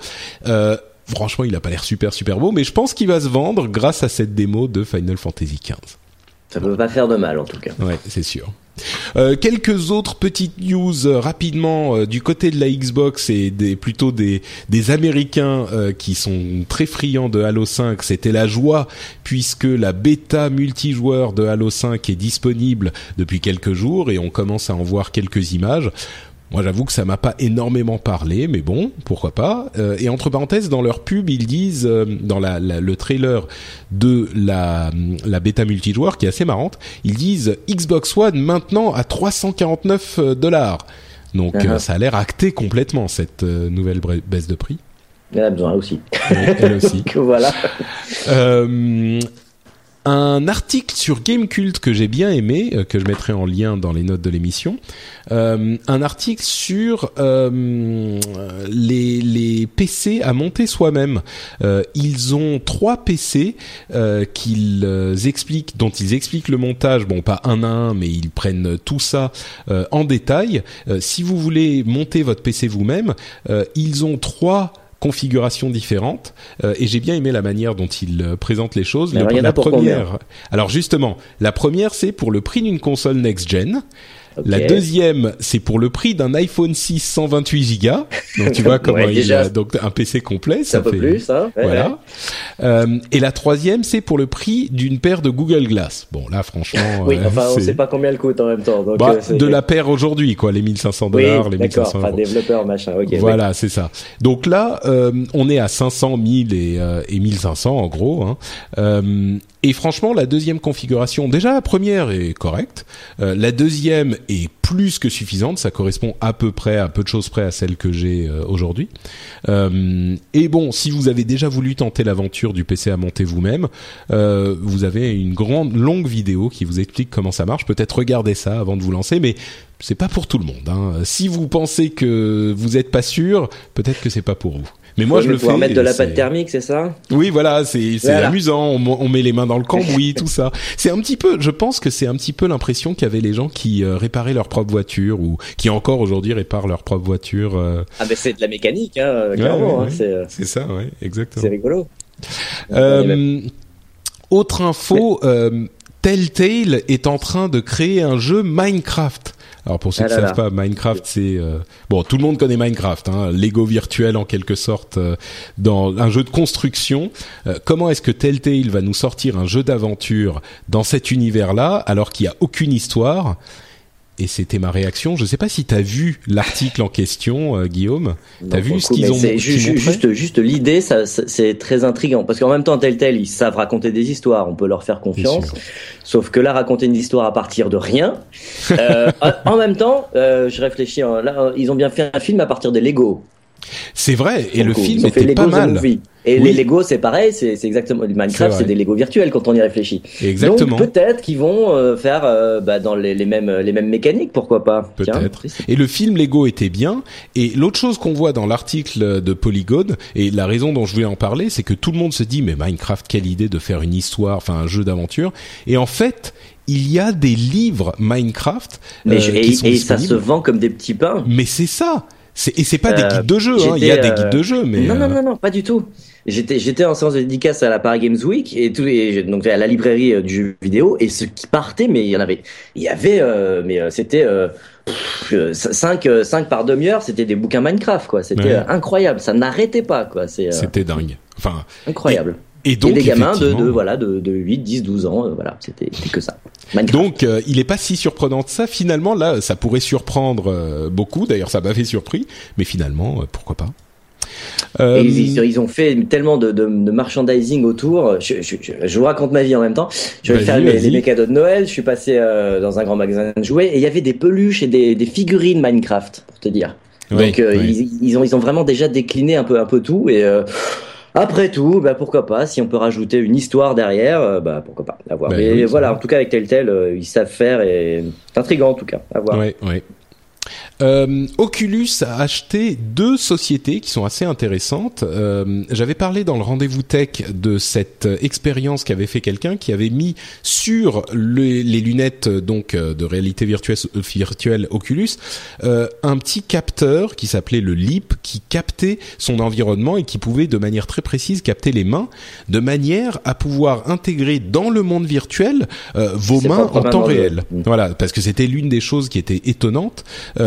franchement, il a pas l'air super super beau, mais je pense qu'il va se vendre grâce à cette démo de Final Fantasy 15. Ça peut pas faire de mal en tout cas. Ouais, c'est sûr. Euh, quelques autres petites news euh, rapidement euh, du côté de la Xbox et des plutôt des des Américains qui sont très friands de Halo 5. C'était la joie puisque la bêta multijoueur de Halo 5 est disponible depuis quelques jours et on commence à en voir quelques images. Moi, j'avoue que ça m'a pas énormément parlé, mais bon, pourquoi pas. Euh, et entre parenthèses, dans leur pub, ils disent euh, dans la, le trailer de la, la bêta multijoueur, qui est assez marrante, ils disent Xbox One maintenant à 349 euh, dollars. Donc, uh-huh. ça a l'air acté complètement cette nouvelle baisse de prix. Elle a besoin aussi. elle aussi. <laughs> voilà un article sur Gamecult que j'ai bien aimé, euh, que je mettrai en lien dans les notes de l'émission. Euh, un article sur euh, les, les, PC à monter soi-même. ils ont trois PC qu'ils expliquent, dont ils expliquent le montage. Bon, pas un à un, mais ils prennent tout ça en détail. si vous voulez monter votre PC vous-même, ils ont trois configurations différentes euh, et j'ai bien aimé la manière dont il euh, présente les choses. la première, alors justement, la première c'est pour le prix d'une console next gen. La deuxième, c'est pour le prix d'un iPhone 6 128 Go. Donc tu vois <laughs> comment il a donc un PC complet. Ça, fait plus, hein voilà. Euh, et la troisième, c'est pour le prix d'une paire de Google Glass. Bon là, franchement, <laughs> oui, euh, enfin, on sait pas combien elle coûte en même temps. Donc, bah, euh, de la <laughs> paire aujourd'hui, quoi, les 1500 dollars, les 1500 Enfin, développeur, machin. Ok. Voilà, c'est ça. Donc là, euh, on est à 500, 1000 et, et 1500 en gros. Hein. Et franchement, la deuxième configuration, déjà la première est correcte, euh, la deuxième est plus que suffisante, ça correspond à peu près, à peu de choses près à celle que j'ai euh, aujourd'hui. Euh, et bon, si vous avez déjà voulu tenter l'aventure du PC à monter vous-même, vous avez une grande longue vidéo qui vous explique comment ça marche. Peut-être regardez ça avant de vous lancer, mais c'est pas pour tout le monde. Hein. Si vous pensez que vous n'êtes pas sûr, peut-être que c'est pas pour vous. Mais moi, je le fais. mettre de la pâte thermique, c'est ça? Oui, voilà, c'est c'est amusant. On, met les mains dans le <laughs> cambouis, tout ça. C'est un petit peu. Je pense que c'est un petit peu l'impression qu'avaient les gens qui euh, réparaient leur propre voiture ou qui encore aujourd'hui réparent leur propre voiture. Euh. Ah ben c'est de la mécanique, hein, clairement. hein, euh. c'est ça, ouais, exactement. C'est rigolo. autre info. Telltale est en train de créer un jeu Minecraft. Alors pour ceux qui ne savent pas, Minecraft, c'est euh, bon, tout le monde connaît Minecraft, hein, Lego virtuel en quelque sorte euh, dans un jeu de construction. Euh, comment est-ce que Telltale va nous sortir un jeu d'aventure dans cet univers-là alors qu'il n'y a aucune histoire? Et c'était ma réaction. Je ne sais pas si tu as vu l'article en question, euh, Guillaume. Tu as vu ce qu'ils ont montré? Juste, juste l'idée, ça, c'est très intriguant parce qu'en même temps, tel tel, ils savent raconter des histoires. On peut leur faire confiance. Sauf que là, raconter une histoire à partir de rien. euh, <laughs> en même temps, euh, je réfléchis. Hein, là, ils ont bien fait un film à partir des Lego. C'est vrai, et le film était pas mal. Et les Lego, c'est pareil, c'est exactement Minecraft, c'est des Lego virtuels quand on y réfléchit. Exactement. Donc peut-être qu'ils vont euh, faire euh, bah, dans les, mêmes les mêmes mécaniques, pourquoi pas Peut-être. Et le film Lego était bien. Et l'autre chose qu'on voit dans l'article de Polygon et la raison dont je voulais en parler, c'est que tout le monde se dit mais Minecraft, quelle idée de faire une histoire, enfin un jeu d'aventure. Et en fait, il y a des livres Minecraft mais euh, qui et, et ça se vend comme des petits pains. Mais c'est ça. Et c'est pas des guides de jeu, hein. il y a des guides de jeu, mais non, non, non, non, pas du tout. J'étais, j'étais en séance de dédicace à la Paris Games Week et tout, et donc à la librairie euh, du jeu vidéo et ce qui partait, mais il y en avait, il y avait, euh, mais euh, c'était euh, 5 5 par demi-heure, c'était des bouquins Minecraft quoi. C'était incroyable, ça n'arrêtait pas quoi. C'était dingue. Enfin, incroyable. Et, donc, des gamins de, voilà de, de 8, 10, 12 ans, voilà, c'était que ça. Donc, il est pas si surprenant ça. Finalement, là, ça pourrait surprendre beaucoup. D'ailleurs, ça m'avait surpris, mais finalement, pourquoi pas? Euh, ils, ont fait tellement de, de, de merchandising autour. Je, je, je, vous raconte ma vie en même temps. Je vais faire les, mes cadeaux de Noël. Je suis passé euh, dans un grand magasin de jouets et il y avait des peluches et des, des figurines Minecraft, pour te dire. Donc euh, Ils, ils, ont, ils ont vraiment déjà décliné un peu, un peu tout et après tout, bah pourquoi pas Si on peut rajouter une histoire derrière, bah pourquoi pas. À voir. Bah Mais voilà, en tout cas avec Telltale, ils savent faire et c'est intriguant en tout cas. À voir. Ouais, ouais. Euh, Oculus a acheté deux sociétés qui sont assez intéressantes. Euh, J'avais parlé dans le rendez-vous tech de cette expérience qu'avait fait quelqu'un qui avait mis sur les lunettes donc euh, de réalité virtuelle, virtuelle Oculus euh, un petit capteur qui s'appelait le LEAP qui captait son environnement et qui pouvait de manière très précise capter les mains de manière à pouvoir intégrer dans le monde virtuel euh, vos mains en temps réel. Voilà, parce que c'était l'une des choses qui était étonnante.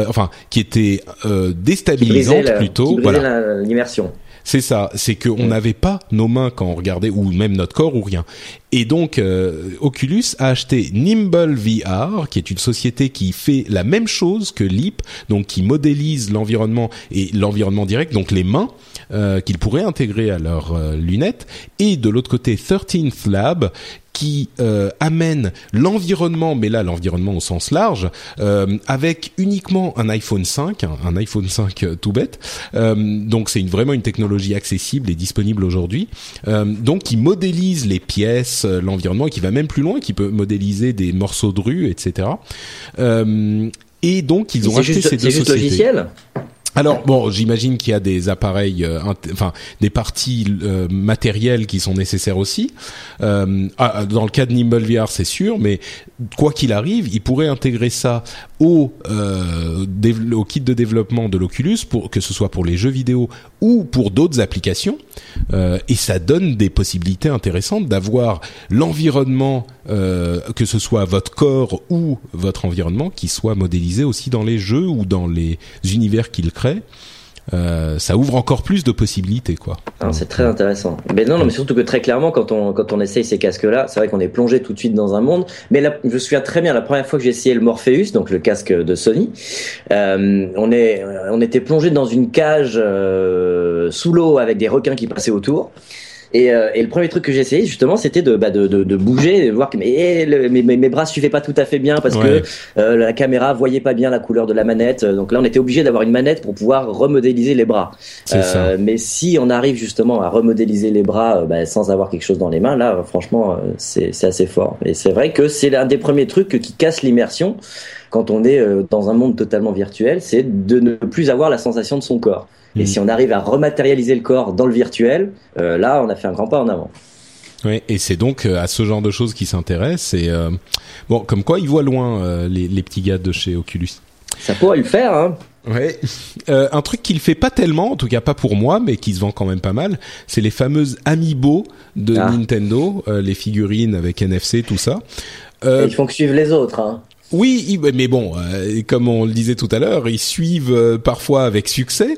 enfin qui était euh, déstabilisante plutôt. Qui voilà. l'immersion. C'est ça, c'est qu'on n'avait pas nos mains quand on regardait, ou même notre corps ou rien. Et donc, euh, Oculus a acheté Nimble VR, qui est une société qui fait la même chose que Leap, donc qui modélise l'environnement et l'environnement direct, donc les mains, euh, qu'ils pourraient intégrer à leurs euh, lunettes. Et de l'autre côté, 13th Lab, qui euh, amène l'environnement, mais là l'environnement au sens large, euh, avec uniquement un iPhone 5, un, iPhone 5 euh, tout bête. Donc c'est une, vraiment une technologie accessible et disponible aujourd'hui. Donc qui modélise les pièces, l'environnement, et qui va même plus loin, qui peut modéliser des morceaux de rue, etc. et donc ils ont acheté ces deux sociétés. Logiciel? Alors bon, j'imagine qu'il y a des appareils, euh, enfin des parties euh, matérielles qui sont nécessaires aussi. Euh, ah, dans le cas de Nimble c'est sûr, mais quoi qu'il arrive, il pourrait intégrer ça au, kit de développement de l'Oculus, que ce soit pour les jeux vidéo ou pour d'autres applications, et ça donne des possibilités intéressantes d'avoir l'environnement, que ce soit votre corps ou votre environnement, qui soit modélisé aussi dans les jeux ou dans les univers euh, ça ouvre encore plus de possibilités, quoi. C'est très intéressant. Mais non, non, mais surtout que très clairement, quand on quand on essaye ces casques-là, c'est vrai qu'on est plongé tout de suite dans un monde. Mais là, je me souviens très bien la première fois que j'ai essayé le Morpheus, donc le casque de Sony, euh, on est on était plongé dans une cage euh, sous l'eau avec des requins qui passaient autour. Et, euh, et, le premier truc que j'ai essayé justement, c'était de, bah, de, de, de, bouger, de voir que mais, mes, mes, bras suivaient pas tout à fait bien parce que euh, la caméra voyait pas bien la couleur de la manette. Donc là, on était obligé d'avoir une manette pour pouvoir remodéliser les bras. Euh, mais si on arrive justement à remodéliser les bras euh, bah, sans avoir quelque chose dans les mains, là, franchement, c'est assez fort. Et c'est vrai que c'est l'un des premiers trucs qui casse l'immersion quand on est dans un monde totalement virtuel, c'est de ne plus avoir la sensation de son corps. Et mm. si on arrive à rematérialiser le corps dans le virtuel, euh, là, on a fait un grand pas en avant. Oui, et c'est donc euh, à ce genre de choses qui s'intéressent. Et euh, bon, comme quoi, ils voient loin les, les, petits gars de chez Oculus. Ça pourrait le faire, hein. Ouais. un truc qu'il fait pas tellement, en tout cas pas pour moi, mais qui se vend quand même pas mal, c'est les fameuses Amiibo de ah. Nintendo, les figurines avec NFC, tout ça. ils font que suivre les autres. Hein. Oui, mais bon, comme on le disait tout à l'heure, ils suivent parfois avec succès.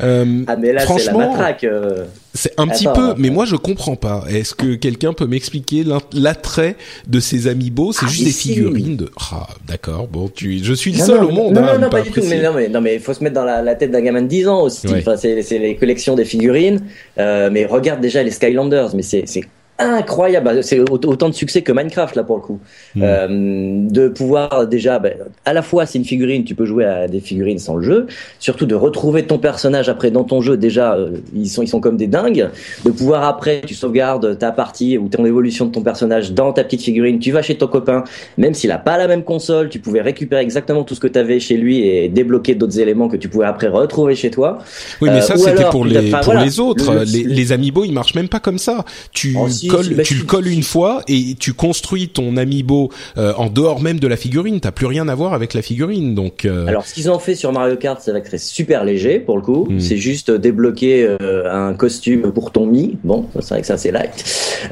Euh, ah mais là c'est la matraque. Euh. C'est un petit peu, mais moi je comprends pas. Est-ce que quelqu'un peut m'expliquer l'attrait de ces amiibo? C'est ah, juste des figurines de. Ah d'accord, bon tu, je suis le seul au monde. Non non, non pas, du tout. Mais non mais non mais faut se mettre dans la, la tête d'un gamin de 10 ans aussi. Enfin c'est les collections des figurines. Euh, mais regarde déjà les Skylanders, mais c'est incroyable. Bah, c'est autant de succès que Minecraft là pour le coup. Hmm. Euh, de pouvoir déjà, bah, à la fois c'est une figurine, tu peux jouer à des figurines sans le jeu. Surtout de retrouver ton personnage après dans ton jeu. Déjà, euh, ils sont ils sont comme des dingues. De pouvoir après, tu sauvegardes ta partie ou ton évolution de ton personnage dans ta petite figurine. Tu vas chez ton copain, même s'il a pas la même console, tu pouvais récupérer exactement tout ce que tu avais chez lui et débloquer d'autres éléments que tu pouvais après retrouver chez toi. Oui, mais ça euh, c'était pour les pour les autres. les, les amiibo, ils marchent même pas comme ça. Tu colles, bah, tu le colles une fois et tu construis ton amiibo euh, en dehors même de la figurine. T'as plus rien à voir avec la figurine, donc. Euh, Alors, ce qu'ils ont fait sur Mario Kart, c'est vrai que c'est super léger pour le coup. Hmm. C'est juste débloquer un costume pour ton Mi. Bon, c'est vrai que ça c'est light.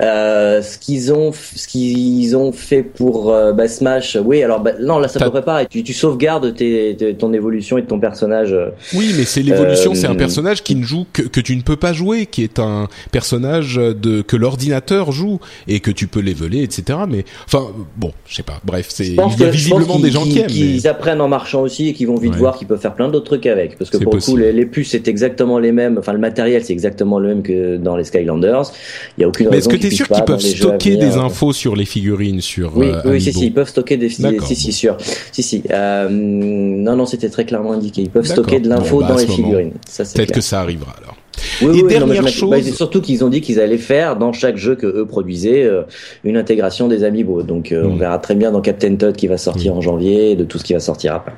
ce qu'ils ont, ce qu'ils ont fait pour bah, Smash, oui. Alors bah, non, là ça peut pas. Et tu, tu sauvegardes tes, ton évolution et ton personnage. Oui, mais c'est l'évolution. c'est un personnage qui ne joue que, que tu ne peux pas jouer, qui est un personnage de que l'ordinateur joue et que tu peux leveler, etc. Mais enfin, bon, je sais pas. Bref, c'est il y a visiblement des gens qui aiment. Ils apprennent en marchant aussi et qui vont vite voir qu'ils peuvent faire plein d'autres trucs avec. Parce que pour le coup, les, puces c'est exactement les mêmes. Enfin, le matériel c'est exactement le même que dans les Skylanders. Il y a aucune Mais est-ce que tu es sûr qu'ils peuvent stocker des infos sur les figurines sur Oui, euh, oui, si, si, ils peuvent stocker des. Si, si, sûr. Si, si. Euh, non, non, c'était très clairement indiqué. Ils peuvent stocker de l'info bah, dans les figurines. Peut-être que ça arrivera alors. Oui, et oui, dernière chose, bah, surtout qu'ils ont dit qu'ils allaient faire dans chaque jeu que eux produisaient euh, une intégration des amiibo. Donc euh, on hmm. verra très bien dans Captain Todd qui va sortir hmm. en janvier, de tout ce qui va sortir après.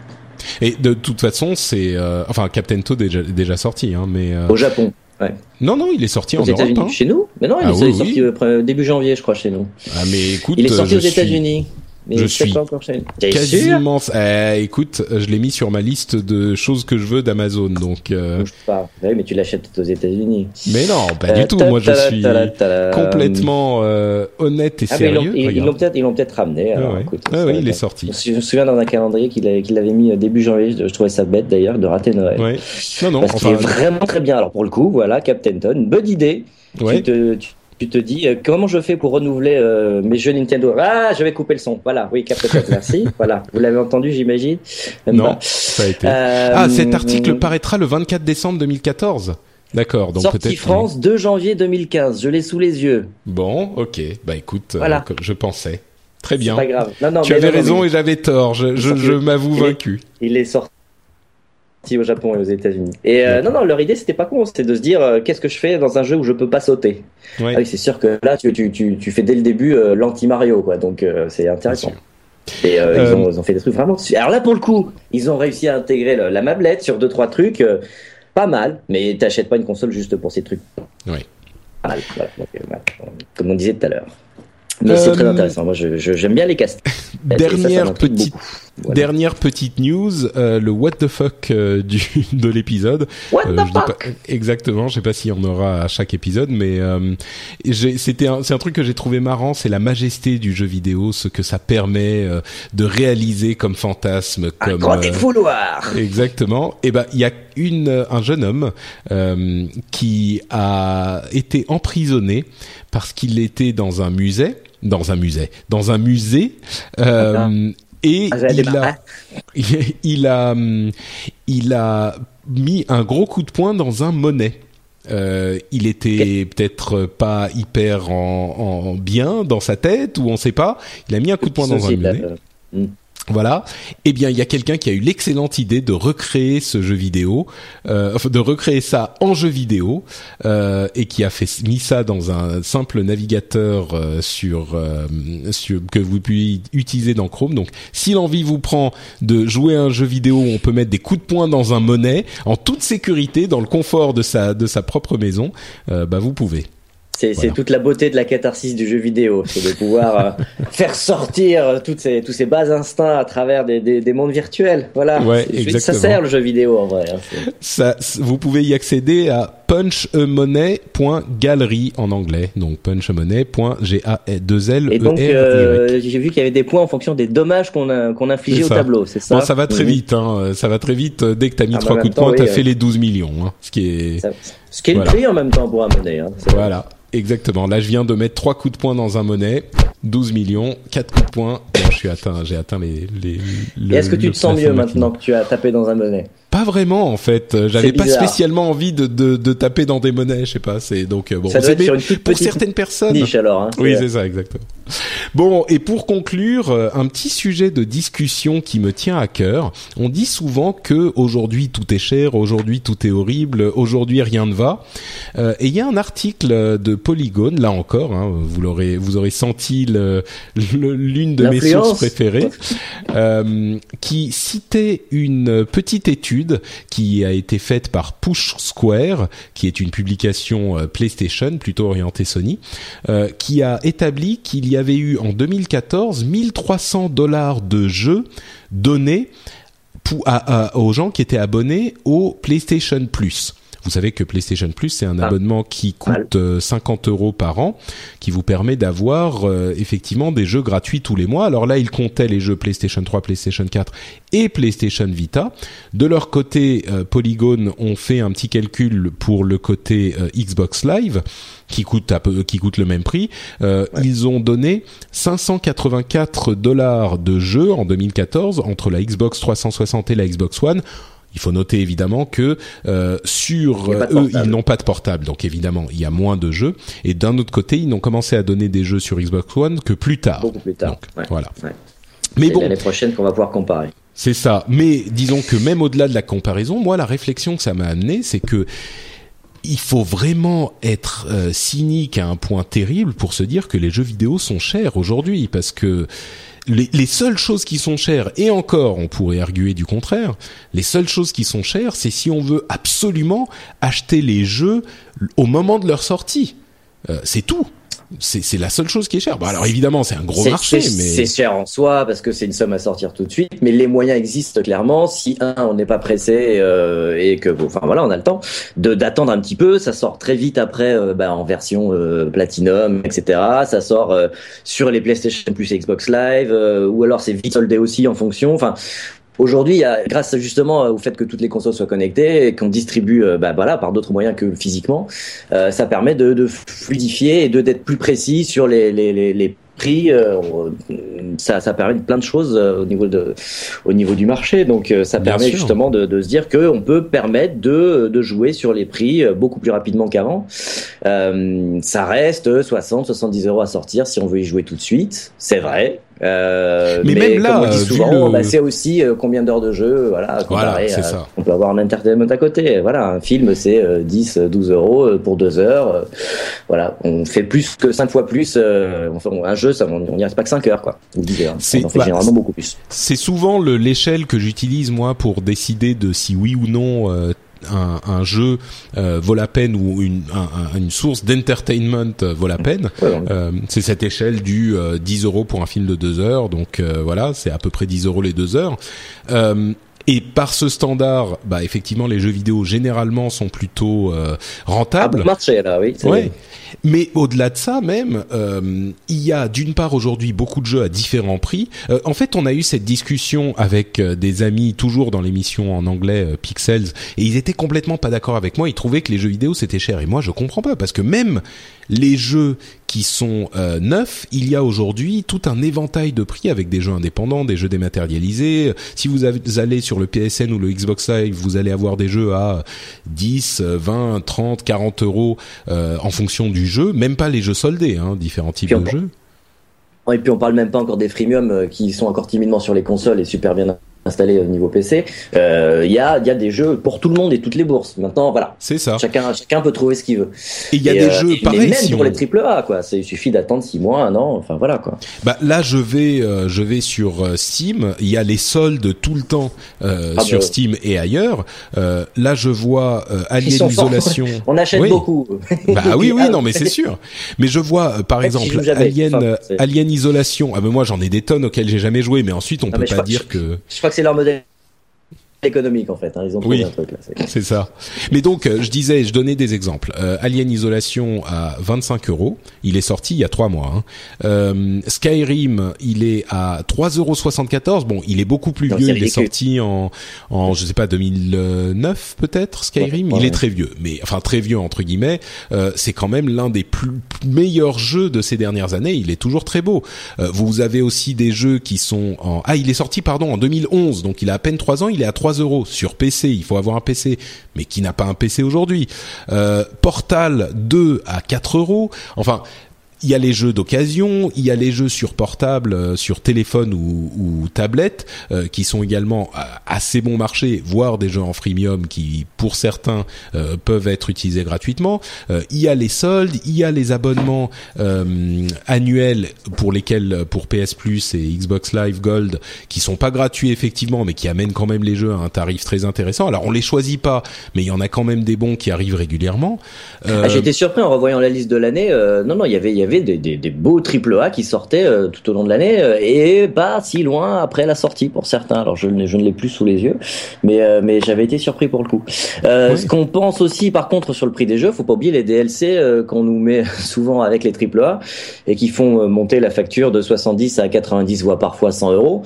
Et de toute façon, c'est euh, enfin Captain Todd est déjà, déjà sorti, hein, mais au Japon. Ouais. Non, non, il est sorti en Europe. Hein. Chez nous? Mais non, il ah est sorti début janvier, je crois, chez nous. Ah, mais écoute, il est sorti aux États-Unis je suis quasiment. Eh, écoute, je l'ai mis sur ma liste de choses que je veux d'Amazon, donc. Euh... pas. Oui, mais tu l'achètes aux États-Unis. Mais non, pas du tout. Moi, je suis complètement euh, honnête et ah, sérieux. Ils l'ont peut-être, ils l'ont peut-être ramené. Alors, ah, écoute, ah, oui, il est sorti. Je me souviens dans un calendrier qu'il avait, l'avait mis euh, début janvier. Je trouvais ça bête d'ailleurs de rater Noël. Ouais. Non, non. Parce enfin, qu'il est vraiment très bien. Alors pour le coup, voilà, Captain Ton, bonne idée. Ouais. Tu te, tu te dis euh, comment je fais pour renouveler euh, mes jeux Nintendo? Ah, je vais couper le son. Voilà, oui, capte merci. <laughs> voilà, vous l'avez entendu, j'imagine. Non, ça a été. Euh, ah, cet article paraîtra le 24 décembre 2014. D'accord, donc Sortie France 2 janvier 2015. Je l'ai sous les yeux. Bon, ok. Bah écoute, voilà. je pensais. Très bien. Pas grave. Non, non, tu avais raison et j'avais tort. Je, je, je m'avoue vaincu. il est sorti au Japon et aux États-Unis. Et euh, non, non, leur idée c'était pas con, c'était de se dire euh, qu'est-ce que je fais dans un jeu où je peux pas sauter? Ah oui, c'est sûr que là tu, tu, tu, tu fais dès le début euh, l'anti Mario, quoi. Donc c'est intéressant. Et ils ont, ils, ont, fait des trucs vraiment. Alors là pour le coup, ils ont réussi à intégrer la mablette sur deux trois trucs, pas mal. Mais t'achètes pas une console juste pour ces trucs. Oui. comme on disait tout à l'heure. Mais c'est très intéressant. Moi, j'aime bien les castes. Dernière petite Dernière petite news, euh, le what the fuck euh, du <laughs> de l'épisode. What euh, fuck pas, Exactement, je sais pas s'il y en aura à chaque épisode, mais c'était c'est un truc que j'ai trouvé marrant, c'est la majesté du jeu vidéo, ce que ça permet de réaliser comme fantasme, comme un grand défouloir. Exactement. Et eh ben il y a une un jeune homme qui a été emprisonné parce qu'il était dans un musée dans un musée, dans un musée, euh, et ah, il, a, <laughs> il, a, il a mis un gros coup de poing dans un monnaie. Euh, il était peut-être pas hyper en, en, bien dans sa tête ou on sait pas. Il a mis un coup de poing dans un monnaie. Voilà. Eh bien, il y a quelqu'un qui a eu l'excellente idée de recréer ce jeu vidéo, euh, de recréer ça en jeu vidéo, euh, et qui a fait mis ça dans un simple navigateur euh, sur, sur que vous pouvez utiliser dans Chrome. Donc, si l'envie vous prend de jouer un jeu vidéo où on peut mettre des coups de poing dans un monnaie en toute sécurité, dans le confort de sa de sa propre maison, bah vous pouvez. C'est toute la beauté de la catharsis du jeu vidéo, c'est de pouvoir euh, <laughs> faire sortir euh, toutes ces, tous ces bas instincts à travers des, des, des mondes virtuels. Voilà, ouais, ça sert le jeu vidéo en vrai. Hein, ça, vous pouvez y accéder à punchemoney.gallery en anglais, donc punchemoney.g-a-2-l-e-r-y. Et donc euh, j'ai vu qu'il y avait des points en fonction des dommages qu'on qu'on infligeait au tableau, c'est ça bon, Ça va très vite, hein, ça va très vite. Dès que t'as mis ah, trois coups de poing, t'as fait les 12 millions, hein, ce qui est... ce qui est le prix en même temps pour un monnaie. Hein, voilà. Exactement. Là, je viens de mettre trois coups de poing dans un monnaie, 12 millions, quatre coups de poing. je suis atteint, j'ai atteint les. les Est-ce que tu te sens mieux maintenant que tu as tapé dans un monnaie? Pas vraiment en fait. J'avais pas spécialement envie de, de, de, taper dans des monnaies, je sais pas. C'est donc euh, bon. Ça doit être sur une toute pour certaines personnes. Niche alors. Hein, oui, c'est ça exactement. Bon et pour conclure, euh, un petit sujet de discussion qui me tient à cœur. On dit souvent que aujourd'hui tout est cher, aujourd'hui tout est horrible, aujourd'hui rien ne va. Euh, et il y a un article de Polygone, là encore, hein, vous l'aurez, vous aurez senti l'une de mes sources préférées, euh, qui citait une petite étude qui a été faite par Push Square, qui est une publication PlayStation plutôt orientée Sony, qui a établi qu'il y avait eu en 2014 1300 dollars de jeux donnés aux gens qui étaient abonnés au PlayStation Plus. Vous savez que PlayStation Plus, c'est un ah. abonnement qui coûte 50 euh, euros par an, qui vous permet d'avoir euh, effectivement des jeux gratuits tous les mois. Alors là, ils comptaient les jeux PlayStation 3, PlayStation 4 et PlayStation Vita. De leur côté, euh, Polygon ont fait un petit calcul pour le côté Xbox Live qui coûte un peu, qui coûte le même prix. Ils ont donné 584 dollars de jeux en 2014 entre la Xbox 360 et la Xbox One il faut noter évidemment que euh, sur eux, ils n'ont pas de portable, donc évidemment il y a moins de jeux. Et d'un autre côté, ils n'ont commencé à donner des jeux sur Xbox One que plus tard. Beaucoup plus tard. Voilà. Mais bon, l'année prochaine qu'on va pouvoir comparer. C'est ça. Mais disons que même au-delà de la comparaison, moi la réflexion que ça m'a amené, c'est que il faut vraiment être euh, cynique à un point terrible pour se dire que les jeux vidéo sont chers aujourd'hui parce que les, seules choses qui sont chères, et encore on pourrait arguer du contraire, les seules choses qui sont chères, c'est si on veut absolument acheter les jeux au moment de leur sortie. Euh, c'est tout c'est la seule chose qui est chère. Bah alors évidemment, c'est un gros marché, mais c'est cher en soi parce que c'est une somme à sortir tout de suite. Mais les moyens existent clairement. Si un, on n'est pas pressé euh, et que, enfin voilà, on a le temps de d'attendre un petit peu. Ça sort très vite après euh, bah, en version euh, Platinum, etc. Ça sort sur les PlayStation Plus et Xbox Live, ou alors c'est vite soldé aussi en fonction. Enfin, Aujourd'hui, grâce justement au fait que toutes les consoles soient connectées et qu'on distribue euh, bah, voilà, par d'autres moyens que physiquement, euh, ça permet de, de, fluidifier et d'être plus précis sur les, les, les, les prix, euh, ça, ça permet plein de choses au niveau de, au niveau du marché. Donc, ça permet justement de, de, se dire que on peut permettre de, de jouer sur les prix beaucoup plus rapidement qu'avant. Euh, ça reste 60, 70 euros à sortir si on veut y jouer tout de suite. C'est vrai. Euh, mais, même là, on dit souvent, bah, c'est aussi euh, combien d'heures de jeu, voilà, comparé ça. on peut avoir un entertainment à côté. Voilà, un film c'est 10, euh, 12 euros pour deux heures. voilà, on fait plus que 5 fois plus. un jeu, ça, on n'y reste pas que 5 heures, quoi. Ou 10 heures. C'est bah, généralement beaucoup plus. C'est souvent l'échelle que j'utilise moi pour décider de si oui ou non un, un, jeu euh, vaut la peine ou une, une source d'entertainment euh, vaut la peine. Euh, c'est cette échelle du 10 euros pour un film de deux heures, donc voilà, c'est à peu près 10 euros les deux heures. Et par ce standard, bah effectivement, les jeux vidéo généralement sont plutôt euh, rentables. Ah, marché là, oui. Ouais. Mais au-delà de ça, même, euh, il y a d'une part aujourd'hui beaucoup de jeux à différents prix. Euh, en fait, on a eu cette discussion avec euh, des amis toujours dans l'émission en anglais euh, Pixels, et ils étaient complètement pas d'accord avec moi. Ils trouvaient que les jeux vidéo c'était cher, et moi je comprends pas parce que même les jeux qui sont euh, neufs, il y a aujourd'hui tout un éventail de prix avec des jeux indépendants, des jeux dématérialisés. Si vous allez sur le PSN ou le Xbox Live, vous allez avoir des jeux à 10, 20, 30, 40 euros euh, en fonction du jeu. Même pas les jeux soldés, hein, différents types de jeux. Et puis on parle même pas encore des freemium euh, qui sont encore timidement sur les consoles et super bien installé au niveau PC, il euh, y, a, y a des jeux pour tout le monde et toutes les bourses. Maintenant, voilà. C'est ça. Chacun, chacun peut trouver ce qu'il veut. Et il y a des euh, jeux pareils. Même pour les triple A, quoi. Il suffit d'attendre six mois, un an, enfin voilà, quoi. Bah, là, je vais, euh, je vais sur Steam. Il y a les soldes tout le temps ah, sur bah, Steam et ailleurs. là, je vois Alien Isolation. On achète beaucoup. bah oui, oui, <laughs> non, mais c'est sûr. Mais je vois, par exemple, Alien, Alien Isolation. Ah ben moi, j'en ai des tonnes auxquelles j'ai jamais joué, mais ensuite, on peut pas dire que. Je crois que leur modèle économique en fait. Hein. Ils ont trouvé un truc là. C'est ça. Mais donc, euh, je disais, je donnais des exemples. Euh, Alien Isolation à 25 euros. Il est sorti il y a trois mois. Hein. Euh, Skyrim, il est à 3,74 euros. Bon, il est beaucoup plus vieux. il est sorti en, en, je sais pas, 2009 peut-être. Skyrim, il est très vieux, mais enfin très vieux entre guillemets. Euh, c'est quand même l'un des plus meilleurs jeux de ces dernières années. Il est toujours très beau. Euh, vous avez aussi des jeux qui sont en, ah, il est sorti pardon en 2011, donc il a à peine trois ans. Il est à 3 euros sur PC. Il faut avoir un PC, mais qui n'a pas un PC aujourd'hui? Euh, Portal 2 à 4 euros. Enfin, il y a les jeux d'occasion, il y a les jeux sur portable, euh, sur téléphone ou, ou tablette, euh, qui sont également assez bon marché, voire des jeux en freemium qui, pour certains, euh, peuvent être utilisés gratuitement. il y a les soldes, il y a les abonnements annuels pour lesquels, pour PS Plus et Xbox Live Gold, qui sont pas gratuits effectivement, mais qui amènent quand même les jeux à un tarif très intéressant. Alors on les choisit pas, mais il y en a quand même des bons qui arrivent régulièrement. Ah, été surpris en revoyant la liste de l'année. non, non, il y avait, il y avait avait des, des, des beaux triple A qui sortaient euh, tout au long de l'année euh, et pas si loin après la sortie pour certains. Alors je, je ne l'ai plus sous les yeux, mais euh, mais j'avais été surpris pour le coup. Ce qu'on pense aussi par contre sur le prix des jeux, faut pas oublier les DLC qu'on nous met <laughs> souvent avec les triple A et qui font monter la facture de 70 à 90 voire parfois 100 euros.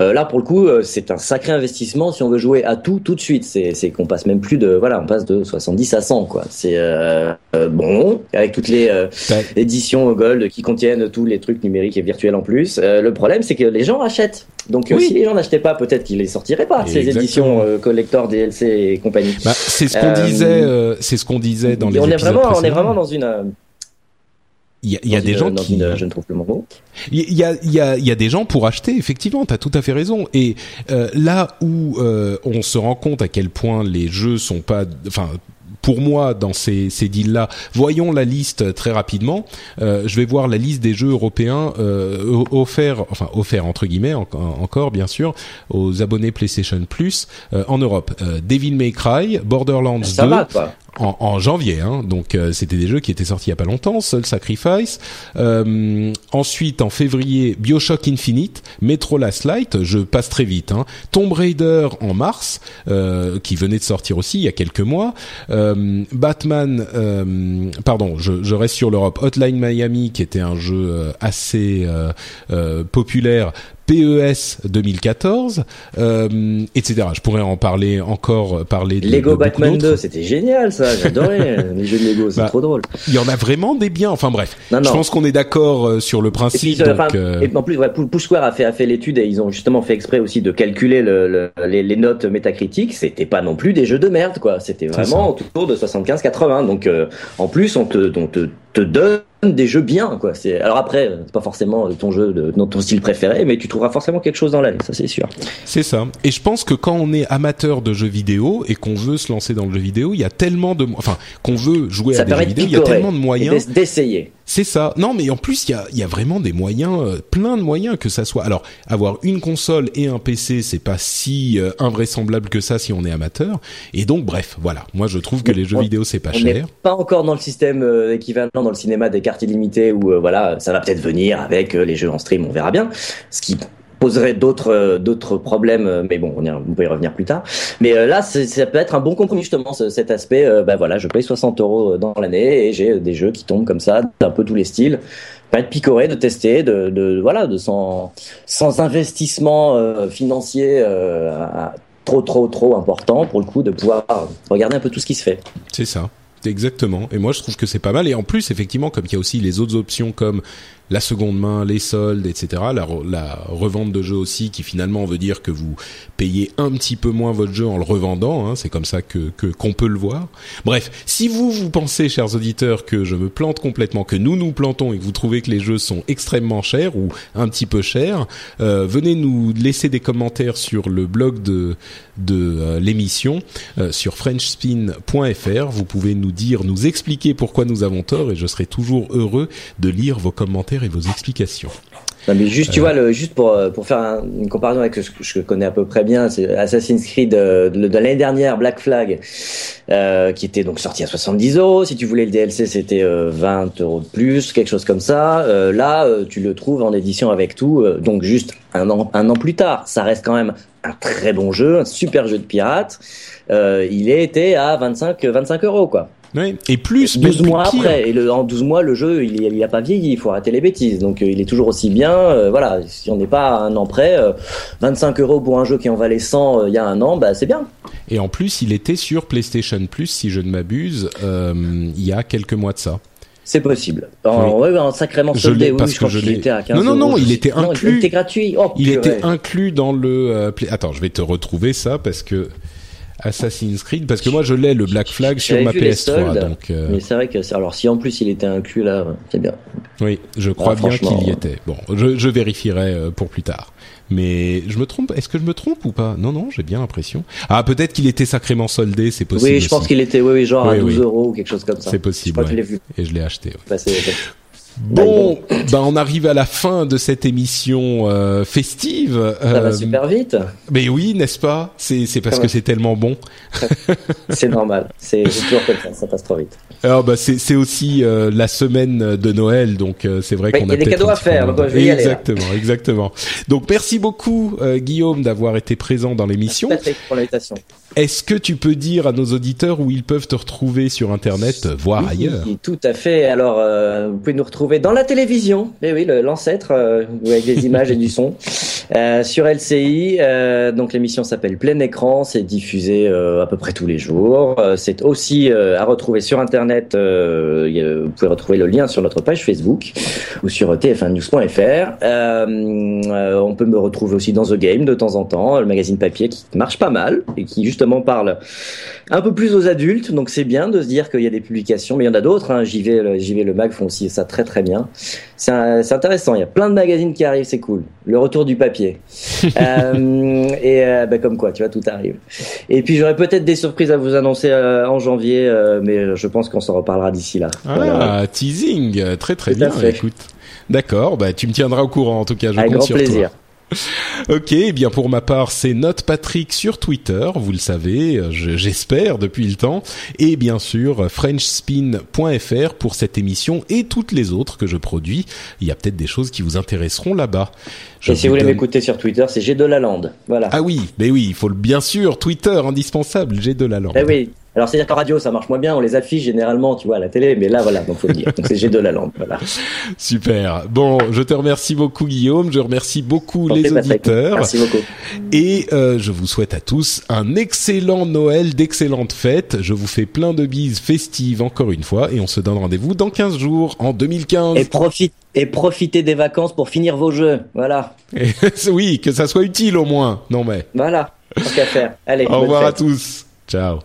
Là pour le coup c'est un sacré investissement si on veut jouer à tout tout de suite. C'est qu'on passe même plus de voilà on passe de 70 à 100 quoi. C'est bon avec toutes les éditions Gold qui contiennent tous les trucs numériques et virtuels en plus. Euh, le problème, c'est que les gens achètent. Donc euh, si les gens n'achetaient pas, peut-être qu'ils les sortiraient pas ces éditions euh, collector DLC et compagnie. Bah, c'est ce qu'on disait. c'est ce qu'on disait dans les on est vraiment, On est vraiment dans une il y a, des gens qui je ne trouve plus mon mot. Il y a il y a il y a des gens pour acheter effectivement, tu as tout à fait raison et là où on se rend compte à quel point les jeux sont pas enfin pour moi dans ces, ces deals-là. Voyons la liste très rapidement. Euh, je vais voir la liste des jeux européens euh, offerts, enfin offerts entre guillemets encore bien sûr aux abonnés PlayStation Plus euh, en Europe. Euh, Devil May Cry, Borderlands 2, en, janvier, hein, donc euh, c'était des jeux qui étaient sortis il y a pas longtemps. Soul Sacrifice. Euh, ensuite, en février, Bioshock Infinite, Metro Last Light. Je passe très vite. Hein, Tomb Raider en mars, euh, qui venait de sortir aussi il y a quelques mois. Batman, pardon, je, reste sur l'Europe. Hotline Miami, qui était un jeu assez populaire, PES 2014, euh, etc. Je pourrais en parler encore, euh, parler de Lego Batman 2, c'était génial ça, j'adorais <laughs> les jeux de Lego, c'est bah, trop drôle. Il y en a vraiment des biens, enfin bref. Je pense qu'on est d'accord euh, sur le principe. Et, donc, et en plus, ouais, Push Square a fait, a fait l'étude et ils ont justement fait exprès aussi de calculer le, les, les, notes métacritiques. C'était pas non plus des jeux de merde, quoi. C'était vraiment autour de 75-80. Donc en plus, on te, on te, te donne des jeux bien quoi c'est alors après c'est pas forcément ton jeu de ton style préféré mais tu trouveras forcément quelque chose dans l'année ça c'est sûr c'est ça et je pense que quand on est amateur de jeux vidéo et qu'on veut se lancer dans le jeu vidéo il y a tellement de enfin qu'on veut jouer à des jeux vidéo il y a tellement de moyens d'essayer c'est ça. Non, mais en plus, il y a, y a vraiment des moyens, euh, plein de moyens que ça soit. Alors, avoir une console et un PC, c'est pas si euh, invraisemblable que ça si on est amateur. Et donc, bref, voilà. Moi, je trouve que les jeux vidéo, c'est pas on cher. Pas encore dans le système euh, équivalent dans le cinéma des cartes illimitées où voilà, ça va peut-être venir avec les jeux en stream, on verra bien. Ce qui poserait d'autres euh, d'autres problèmes, euh, mais bon, on, y, peut y revenir plus tard. Mais euh, là, ça peut être un bon compromis justement, cet aspect. ben voilà, je paye 60 euros dans l'année et j'ai des jeux qui tombent comme ça, d'un peu tous les styles. Pas de picorer, de tester, de voilà, de sans sans investissement financier trop trop trop important pour le coup de pouvoir regarder un peu tout ce qui se fait. C'est ça. Exactement. Et moi, je trouve que c'est pas mal. Et en plus, effectivement, comme il y a aussi les autres options comme la seconde main, les soldes, etc. La, revente de jeux aussi, qui finalement veut dire que vous payez un petit peu moins votre jeu en le revendant. Hein, c'est comme ça que qu'on peut le voir. Bref, si vous vous pensez, chers auditeurs, que je me plante complètement, que nous nous plantons et que vous trouvez que les jeux sont extrêmement chers ou un petit peu chers, euh, venez nous laisser des commentaires sur le blog de de euh, l'émission euh, sur frenchspin.fr. Vous pouvez nous dire, nous expliquer pourquoi nous avons tort et je serai toujours heureux de lire vos commentaires et vos explications. Non, mais juste, tu vois, le, juste pour, euh, pour faire une comparaison avec ce que je connais à peu près bien, c'est Assassin's Creed euh, de, l'année dernière, Black Flag, euh, qui était donc sorti à 70 euros. Si tu voulais le DLC, c'était 20 euros de plus, quelque chose comme ça. là, tu le trouves en édition avec tout, donc juste un an, un an plus tard. Ça reste quand même un très bon jeu, un super jeu de pirate. il était à 25, 25 euros, quoi. Oui. Et plus, 12 mois après. Et le, en 12 mois, le jeu, il, il a pas vieilli. Il faut arrêter les bêtises. Donc, euh, il est toujours aussi bien. Euh, voilà. Si on n'est pas à un an près, 25 euh, euros pour un jeu qui en valait 100 il y a un an, bah, c'est bien. Et en plus, il était sur PlayStation Plus, si je ne m'abuse, il y a quelques mois de ça. C'est possible. En, oui. ouais, sacrément soldé, oui, je crois qu'il était à 15 Non, non, non, il était inclus. il était gratuit. Oh, il était inclus dans le. Attends, je vais te retrouver ça parce que Assassin's Creed parce que moi je l'ai le Black Flag sur ma PS3 donc euh, mais c'est vrai que alors si en plus il était inclus là c'est bien. Oui je crois ah, bien qu'il y était. Bon je, je vérifierai euh, pour plus tard. Mais je me trompe est-ce que je me trompe ou pas? Non non j'ai bien l'impression. Ah peut-être qu'il était sacrément soldé c'est possible oui je pense qu'il était oui, oui genre à 12 euros ou quelque chose comme ça. C'est possible je crois vu. et je l'ai acheté Bon, ben on arrive à la fin de cette émission euh, festive. Ça va euh, super vite. Mais oui, n'est-ce pas? C'est parce que c'est tellement bon. <laughs> c'est normal. C'est toujours comme ça. Ça passe trop vite. Alors bah c'est aussi euh, la semaine de Noël, donc c'est vrai qu'on a, a des cadeaux à faire. Donc je vais exactement, aller, exactement. Donc merci beaucoup Guillaume d'avoir été présent dans l'émission. Merci pour l'invitation. Est-ce que tu peux dire à nos auditeurs où ils peuvent te retrouver sur Internet, voire ailleurs? Tout à fait. Alors, vous pouvez nous retrouver dans la télévision, eh oui, l'ancêtre, euh, avec des images et du son, euh, sur LCI. Euh, donc, l'émission s'appelle Plein Écran, c'est diffusé à peu près tous les jours. c'est aussi à retrouver sur Internet. vous pouvez retrouver le lien sur notre page Facebook ou sur tf1news.fr. on peut me retrouver aussi dans The Game de temps en temps, le magazine papier qui marche pas mal et qui justement parle un peu plus aux adultes, donc c'est bien de se dire qu'il y a des publications, mais il y en a d'autres. Hein. Vais, le mag font aussi ça très très bien. C'est intéressant. Il y a plein de magazines qui arrivent, c'est cool. Le retour du papier. <laughs> euh, et euh, bah, comme quoi, tu vois, tout arrive. Et puis j'aurai peut-être des surprises à vous annoncer euh, en janvier, euh, mais je pense qu'on s'en reparlera d'ici là. Ah, teasing, très très bien. Écoute, d'accord. Bah tu me tiendras au courant en tout cas. Je Avec compte grand plaisir. Ok, eh bien pour ma part, c'est Note Patrick sur Twitter, vous le savez, j'espère depuis le temps, et bien sûr FrenchSpin.fr pour cette émission et toutes les autres que je produis. Il y a peut-être des choses qui vous intéresseront là-bas. et si vous voulez m'écouter sur Twitter, c'est G de la Lande. Voilà. Ah oui, mais oui, il faut le bien sûr Twitter indispensable, G de la Lande. Eh oui, alors, c'est-à-dire qu'en radio, ça marche moins bien, on les affiche généralement, tu vois, à la télé, mais là, voilà, donc faut le dire. Donc, c'est G de la lampe, voilà. <laughs> Super. Bon, je te remercie beaucoup, Guillaume. Je remercie beaucoup les auditeurs. Merci beaucoup. Et euh, je vous souhaite à tous un excellent Noël, d'excellentes fêtes. Je vous fais plein de bises festives encore une fois, et on se donne rendez-vous dans 15 jours, en 2015. Et profite et profitez des vacances pour finir vos jeux. Voilà. <laughs> oui, que ça soit utile au moins. Non mais. Voilà. Tant qu'à faire. Allez. Au revoir à tous. Ciao.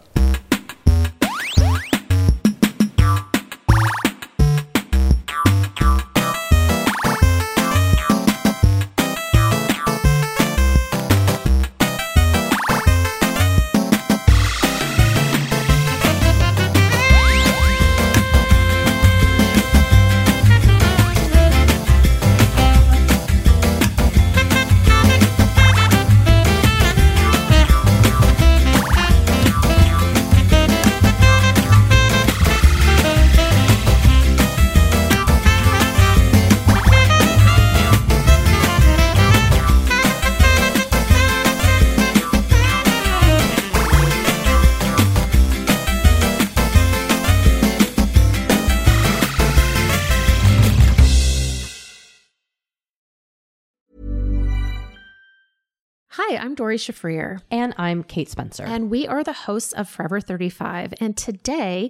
Dori Shafrir. And I'm Kate Spencer. And we are the hosts of Forever 35. And today